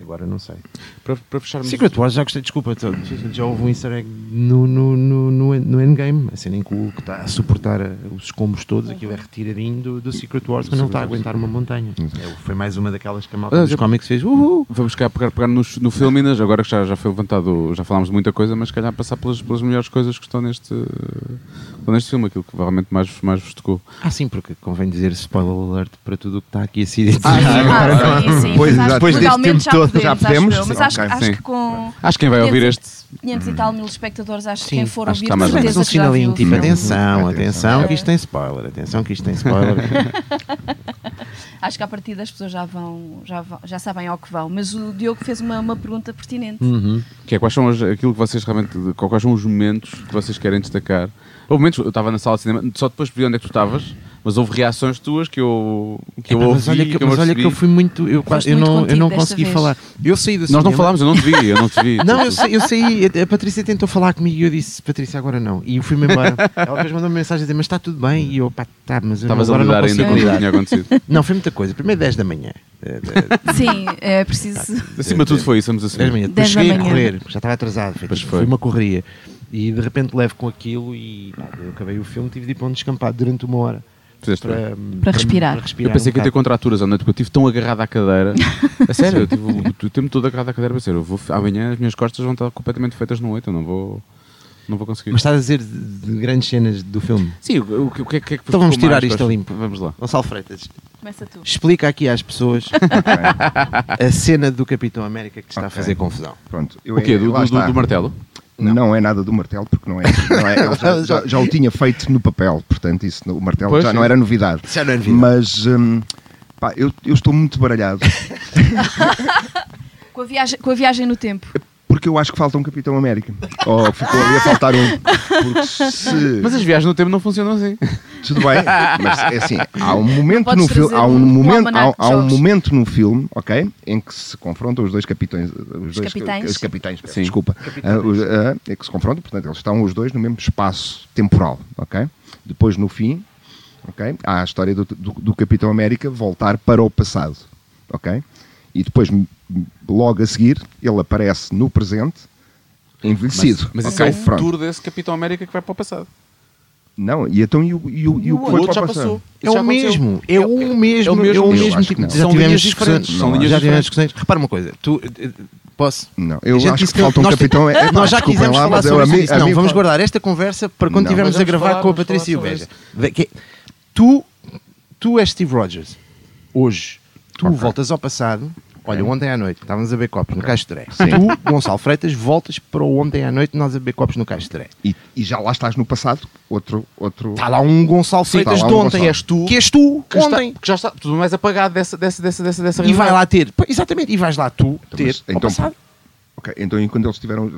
agora não sei. Para, para fecharmos. Secret Wars, já gostei, desculpa, tô- já houve um easter egg no, no, no, no, no Endgame, a cena em que o que está a suportar a- os escombros todos, aquilo é retiradinho do, do Secret Wars quando ele está a aguentar uma montanha. É, foi mais uma daquelas que a malta Ah, dos já- cómics fez. Uhul! Vamos cá pegar, pegar no, no filme, Inês, agora que já, já foi levantado, já falámos de muita coisa, mas se calhar passar pelas, pelas melhores coisas que estão neste, estão neste filme, aquilo que realmente mais, mais vos tocou. Ah, sim, porque convém dizer spoiler alert para tudo o que está aqui a ser dito. Ah, sim, [LAUGHS] sim. Que legalmente tempo já todo, podemos, já acho podemos? eu, Mas acho, ok. acho que com Acho que quem vai ouvir 500 este. 500 e tal mil espectadores, acho que quem for acho que ouvir, está de mais ou Mas certeza um que tipo, Não. atenção, Atenção. que isto tem spoiler, atenção, que isto tem spoiler. [LAUGHS] Acho que a partir das pessoas já vão, já vão, já sabem ao que vão. Mas o Diogo fez uma, uma pergunta pertinente. Uhum. Que é quais são as- aquilo que vocês realmente. Quais são os momentos que vocês querem destacar? Houve momentos, eu estava na sala de cinema, só depois percebi onde é que tu estavas, mas houve reações tuas que eu, que eu Epá, ouvi. mas olha que, que eu mas olha que eu fui muito. Eu, quase- eu muito não, eu não consegui vez. falar. Eu saí do Nós não falámos, eu não te vi, eu não te vi. Não, eu saí, eu saí, a Patrícia tentou falar comigo e eu disse, Patrícia, agora não. E eu fui-me embora. [LAUGHS] Ela depois mandou-me mensagem a dizer, mas está tudo bem. E eu, pá, tá, mas eu não- Estavas a agora não lidar consigo ainda com o que tinha acontecido. [LAUGHS] Não, foi muita coisa. Primeiro 10 da manhã. Eh, [LAUGHS] Sim, é preciso. Acima de tudo foi isso, vamos 10 da manhã. Depois 10 da cheguei a manhã. correr, já estava atrasado. Foi, tipo, foi. foi uma correria. E de repente levo com aquilo e pá, eu acabei o filme, tive de ir para um descampado durante uma hora. Fizeste bem. Para, respirar. Eu pensei que ia ter um contraturas à noite, porque eu estive tão agarrado à cadeira. [LAUGHS] A sério, eu tive o, o tempo todo agarrado à cadeira. Pensei, eu vou, amanhã as minhas costas vão estar completamente feitas no oito, eu não vou, não vou conseguir. Mas estás a dizer de, de grandes cenas do filme. Sim, o, o que- o que é que é que Então vamos tirar mais, isto a limpo. Vamos lá. Gonçalo Freitas, Começa tu. explica aqui às pessoas [LAUGHS] a cena do Capitão América que te está a Ok. fazer confusão. Pronto, eu O quê? Do, do, está. do martelo? Não. é nada do martelo, porque não é. não é- [LAUGHS] já, já- já o tinha feito no papel, portanto, isso, o martelo Pois, já sim. não era novidade. Já não é novidade. Mas hum, pá, eu, eu estou muito baralhado [LAUGHS] Com a viagem, com a viagem no tempo. Porque eu acho que falta um Capitão América. Ou ficou ali a faltar um. Se. Mas as viagens no tempo não funcionam assim. Tudo bem, mas é assim, há um momento no filme, trazer há um um- momento, há, há um momento no filme, ok, em que se confrontam os dois capitães, os, dois capitães. os capitães, peço Sim. desculpa, Ah, os- ah, é que se confrontam, portanto, eles estão os dois no mesmo espaço temporal, ok? Depois no fim, ok, há a história do, do, do Capitão América voltar para o passado, ok? E depois logo a seguir ele aparece no presente envelhecido. Mas isso ok? é o Pronto. futuro desse Capitão América que vai para o passado. Não, e então e o, e o, e o, que O foi outro para já o passado? passou. É Isso já o mesmo, é o mesmo, é o mesmo. é o mesmo tipo. que não. Já São tivemos linhas discussões. diferentes, Não, linhas já tivemos diferentes. discussões. Repara uma coisa, tu eh, posso? Não, eu acho disse que falta um nós- capitão. É, nós já quisemos lá, falar mas eu, sobre isso. Não, vamos fala- guardar esta conversa para quando estivermos mas a gravar falar, com a Patrícia e que- Tu, tu és Steve Rogers. Hoje, tu Ok. voltas ao passado. Olha, ontem à noite estávamos a beber copos no. Sim. Tu, Gonçalo Freitas, voltas para o ontem à noite nós a beber copos no Dré. E, e já lá estás no passado, outro. outro... Está lá um Gonçalo Sim, Freitas está de um ontem. Gonçalo. És tu. Que és tu, Que, está, ontem. que já está tudo mais apagado dessa, dessa, dessa, dessa, dessa E vai lá ter. Exatamente, e vais lá tu Então, ter mas, então, passado. Ok, então e quando eles tiveram.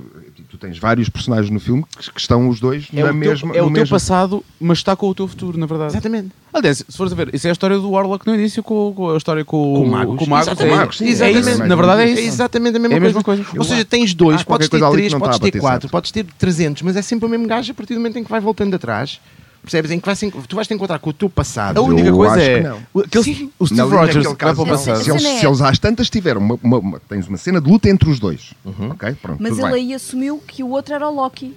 Tu tens vários personagens no filme que, que estão os dois É na o, mesma. teu, é o teu mesmo- passado, mas está com o teu futuro, na verdade. Exatamente. Aliás, se fores a ver, isso é a história do Warlock no início, com, com a história com, Com o Magus. Com o. Exatamente. É, Magos, sim, é isso, na verdade é isso. É exatamente a mesma, É a mesma coisa. coisa. Ou seja, tens dois, podes ter três, podes ter quatro, certo. podes ter 300, mas é sempre o mesmo gajo a partir do momento em que vai voltando atrás. Percebes? Em que vais, tu vais te encontrar com o teu passado. A única Eu coisa acho é. que não. o- aquele- o Steve Rogers vai para o não. passado. Se eles, é- se eles às tantas tiveram uma, uma- uma- tens uma cena de luta entre os dois, Uhum. ok? Pronto, Mas tudo ele bem. aí assumiu que o outro era o Loki.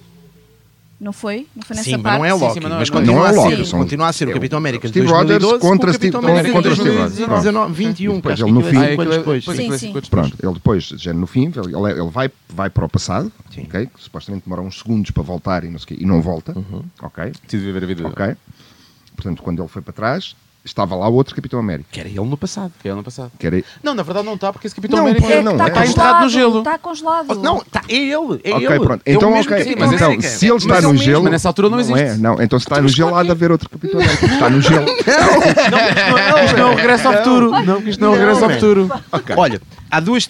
Não foi? Não foi nessa Sim, mas parte? não é o Sim, Loki, sim, mas não- mas não- continua, não é a o ser, Loki, são- continua a ser o é o Capitão América de Steve Rogers 2012 contra com o Steve- Capitão América de contra Steve Rogers. 2019, 21, que Depois ele no é fim- é- depois. pois, Sim, é sim. Pronto, ele depois, já no fim, ele, ele vai, vai para o passado, Sim. ok? Que supostamente demora uns segundos para voltar e não, sei e não volta, Uhum. ok? Decide viver a vida dele. Ok? Portanto, quando ele foi para trás, estava lá o outro Capitão América. Que era ele no passado. Que é ano passado. Que era... Não, na verdade não está, porque esse Capitão Não, América É não, está é. está enterrado no gelo. Está congelado. Oh, não, tá, é ele, é ok, ele. pronto. É Então, mesmo ok. Capitão mas então, América. se ele Mas está é o no mesmo. gelo. mas nessa altura não existe. É, não, então se está no mas gelo, há de haver outro Capitão [LAUGHS] América. Está no gelo. Isto não é o regresso ao futuro. Não, isto não é o Não, regresso ao futuro. Olha, há duas.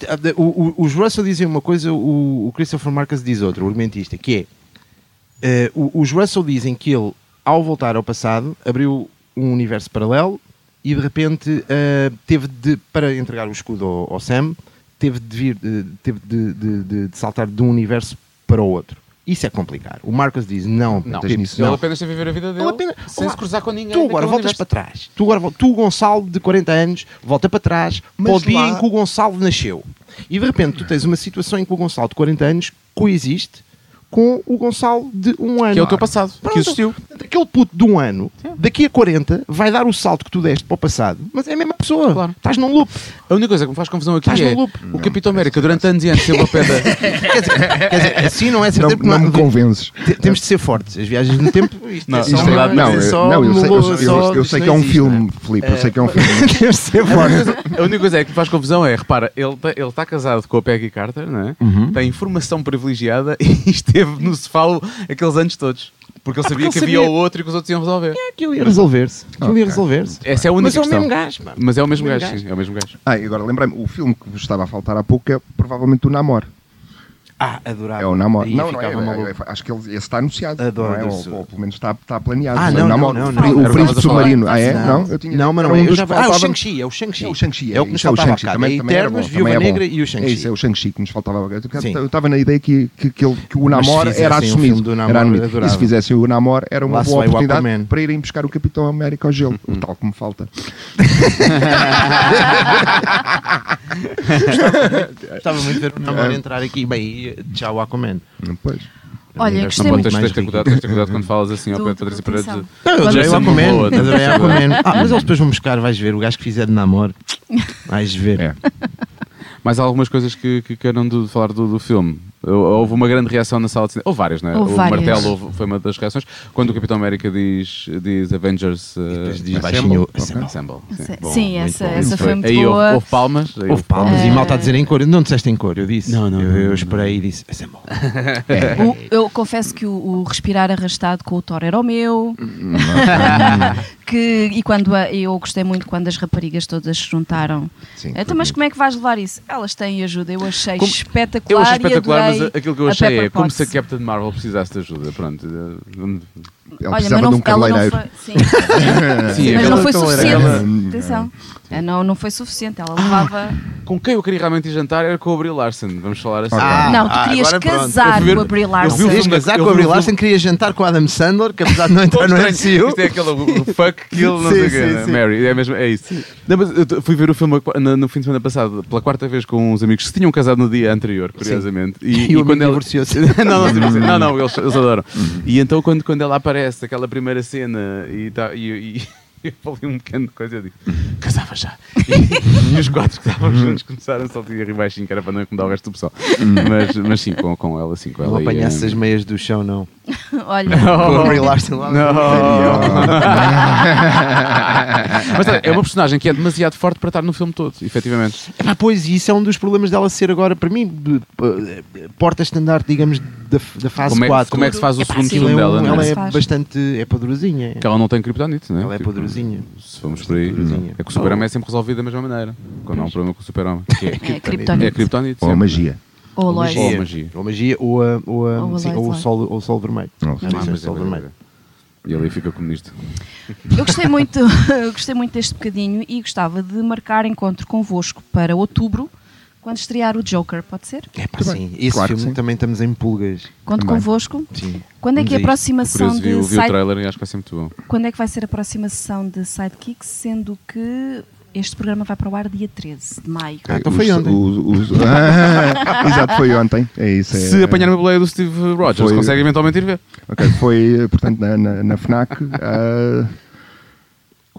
os Russell dizem uma coisa, o, o Christopher Marcus diz outra, o argumentista, que é. eh, o- os Russell dizem que ele, ao voltar ao passado, abriu um universo paralelo e de repente eh, teve de. Para entregar o escudo ao, ao Sam, teve de vir. eh, teve de, de- de- de saltar de um universo para o outro. Isso é complicado. O Marcus diz: não, Não, tens nisso, ele não. apenas tem a viver a vida dele Vale a pena. sem Olá, se cruzar com ninguém. Tu agora voltas universo. para trás. Tu, agora, tu, Gonçalo, de 40 anos, volta para trás Mas para o dia lá- em que o Gonçalo nasceu. E de repente tu tens uma situação em que o Gonçalo de 40 anos coexiste com o Gonçalo de um ano. Que é o teu passado, Pronto. que existiu. Aquele puto de um ano, daqui a 40, vai dar o salto que tu deste para o passado, mas é a mesma pessoa. Claro. Estás num loop. A única coisa que me faz confusão aqui Estás é o Capitão América durante anos e anos teve a pedra. [LAUGHS] Quer dizer, quer dizer, assim não é Não, certeza porque não me há- convences. te- Temos de ser fortes. As viagens no tempo, isto Não, é isto só, é verdade, não, é eu- só não, eu sei, eu, eu- eu isto sei não que é um existe, filme, não Filipe, eu sei que é um filme. [LAUGHS] Temos de ser fortes. A única coisa é que me faz confusão é, repara, ele está ele tá casado com a Peggy Carter, não é? Uhum. tem informação privilegiada [LAUGHS] e esteve no sofá aqueles anos todos. Porque ele Ah, sabia porque que ele havia sabia. o outro e que os outros iam resolver. Aquilo ia resolver-se. Aquilo ia Ok. resolver-se. Essa é a única Mas é o questão. mesmo gajo, pá. Mas é o mesmo Mesmo gajo, gajo. sim, é o mesmo gajo. Ah, e agora lembrei-me, o filme que vos estava a faltar há pouco é provavelmente o Namor. Ah, adorava. É o Namor. Aí Não, não é, é- é- Acho que ele, esse está anunciado. Adoro não é? ou, ou pelo menos está, está planeado. Ah, O não, Namor. não, não, não. o príncipe submarino. Ah, é? Não? Eu tinha não, mas não um é. Eu já, ah, o Shang-Chi, é o Shang-Chi. É o Shang-Chi. É o que nos é faltava. Também, É era bom. Viúva é. Negra e o Shang-Chi. É isso, é o Shang-Chi que nos faltava. Eu, estava na ideia que, o Mas se Namor fizessem era um assumido. E se fizessem o Namor, era uma boa oportunidade para irem buscar o Capitão América ao gelo. O tal que me falta. [LAUGHS] [LAUGHS] Estava muito a ver o Namor entrar aqui. Bem, tchau, Aquaman. Pois. Olha, Não gostei Não muito. tens de ter cuidado, tens de ter cuidado quando falas assim ao pé de Patrícia Paredes. Não, eu Vamos adorei o ser uma Aquaman. Adorei o. [LAUGHS] Ah, mas eles depois vão buscar, vais ver. O gajo que fizer de namoro, [LAUGHS] vais ver. É. [LAUGHS] Mais algumas coisas que, que queiram de falar do, do filme? Houve uma grande reação na sala de cinema. Houve várias, não é? Houve o várias. martelo houve- foi uma das reações. Quando o Capitão América diz, diz Avengers uh, diz Assemble. baixinho. Assemble. Assemble, Sim, Bom, sim, essa, bom. essa foi muito Aí houve, boa. houve palmas. aí Houve palmas É. e mal está a dizer em cor. Não disseste em cor, eu disse. Não, não, Eu, eu esperei e disse. "Assemble." [LAUGHS] O- eu confesso que o, o respirar arrastado com o Thor era o meu. [LAUGHS] que, e quando a- eu gostei muito quando as raparigas todas se juntaram. Sim, então, mas como é que vais levar isso? Elas têm ajuda. Eu achei Como- espetacular. Eu achei e espetacular, mas aquilo que eu achei é como se a. Captain Marvel precisasse de ajuda. Pronto. Ele Olha, precisava mas não, de um ela não cabeleireiro. foi. Sim, [LAUGHS] Sim, mas não foi suficiente. ela- Atenção. É, Não, não foi suficiente. Ela levava. Com quem eu queria realmente ir jantar era com o Brie Larson. Vamos falar assim. Ah, não, tu ah, querias pronto. casar Eu ver- com a Brie eu vi o Larson. Querias filme- casar eu com a o Brie filme- Larson, queria jantar com o Adam Sandler, que apesar de não [LAUGHS] entrar no MCU. Isto é aquele fuck [LAUGHS] kill, não sei o quê, né? Mary, é, mesmo, é isso. Não, mas eu fui ver o filme no, no fim de semana passado pela quarta vez com uns amigos que se tinham casado no dia anterior, curiosamente. E o amigo divorciou-se. não, não, divorciou- não, não, eles, eles adoram. E então quando, quando ela aparece, aquela primeira cena e, tá, e, e eu falei um pequeno coisa, eu digo, [LAUGHS] casava já. E, e os quatro que estavam juntos começaram a saltar e a rir baixinho, que era para não incomodar o resto do pessoal. Mas, mas sim, com, com ela, sim, com Não ela. e, apanhasse eh, as meias do chão, não. [LAUGHS] Olha, Com a Brie Larson lá. [LAUGHS] Mas olha, é uma personagem que é demasiado forte para estar no filme todo, efetivamente. Pois, e isso é um dos problemas dela ser agora, para mim, porta-estandarte, digamos, da, da fase Como é, 4. como é que se faz o Epá, segundo filme Ela é, um- dela? não é? ela é bastante. é poderosinha. Que ela não tem kryptonite, não é? Ela é Tipo, Se formos por aí, é que o super-homem é sempre resolvido da mesma maneira. Quando há um problema com o super-homem. Que é É, é Kryptonite. kryptonite. Ou a magia. Ou Ou Lois. Ou magia. Ou magia, ou, a, ou, a- Ou a sim, ou o sol, ou o sol vermelho. Não, sim, mas sol é vermelho. E ali fica comunista. Eu gostei muito, [LAUGHS] eu gostei muito deste bocadinho e gostava de marcar encontro convosco para outubro, quando estrear o Joker, pode ser? É pá, sim. Esse Claro que filme sim. também estamos em pulgas. Conto Também. convosco. Sim. Quando é que é a próxima Por sessão vi, de o- vi o side... trailer e acho que vai ser muito bom. Quando é que vai ser a próxima sessão de Sidekicks, sendo que este programa vai para o ar dia 13 de maio. Ah, então foi Os- ontem. os- os- [LAUGHS] Ah, exato, foi ontem. É isso. É, Se apanhar uma boleia do Steve Rogers, Foi- consegue eventualmente ir ver. Ok, foi, portanto, na, na, na FNAC, ah, [LAUGHS]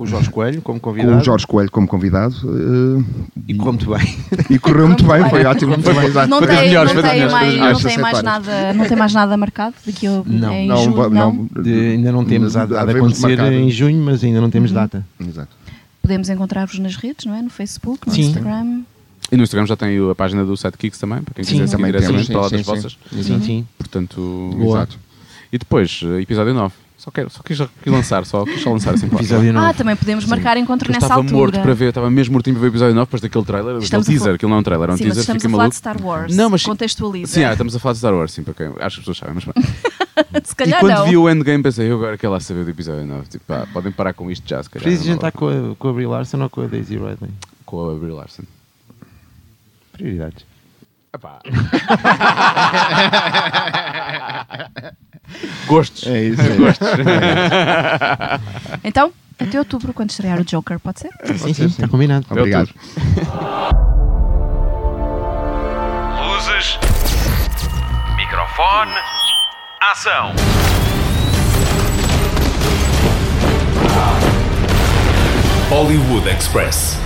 Com o Jorge Coelho como com convidado. o Jorge Coelho como convidado. ah, E correu muito bem. e correu muito bem, foi ótimo. Muito bem, exato. Não tem, melhores, não tem melhores, mais, não tem mais nada, não tem mais nada marcado daqui a, Não. em Não, julho, não. não, De- ainda não temos a, a de acontecer em junho, mas ainda não Uhum. temos data. Exato. Podemos encontrar-vos nas redes, não é? No Facebook, no Sim. Instagram. E no Instagram já tem a página do Sidekicks também, para quem Sim, quiser seguir também diretamente para lá das sim, vossas. Sim, sim. Portanto, Boa. exato. E depois, eh, episódio 9. Só, quero, só quis, quis lançar, só quis só lançar assim. Episódio Ah, 9. também podemos marcar encontro Eu nessa estava altura. morto para ver, estava mesmo mortinho para ver o episódio 9 depois daquele trailer, aquele Estamos a teaser, fal- aquilo não é um trailer, é um Sim, mas teaser, estamos fica a falar maluco. de Star Wars. Não, mas- Contextualiza. Sim, ah, estamos a falar de Star Wars, sim, para quem, acho que as pessoas sabem, mas pronto. [LAUGHS] Se E calhar quando não. vi o Endgame pensei, eu agora quero lá saber do episódio 9, tipo, pá, podem parar com isto já, se calhar. Preciso não jantar vale. com a, com a Brie Larson ou com a Daisy Ridley? com a Brie Larson. Prioridades. Epá. [LAUGHS] Gostos. É isso. [LAUGHS] É. Então, até outubro, quando estrear o Joker, pode ser? Sim, sim, está combinado. Obrigado. Luzes. Microfone. Ação. Hollywood Express.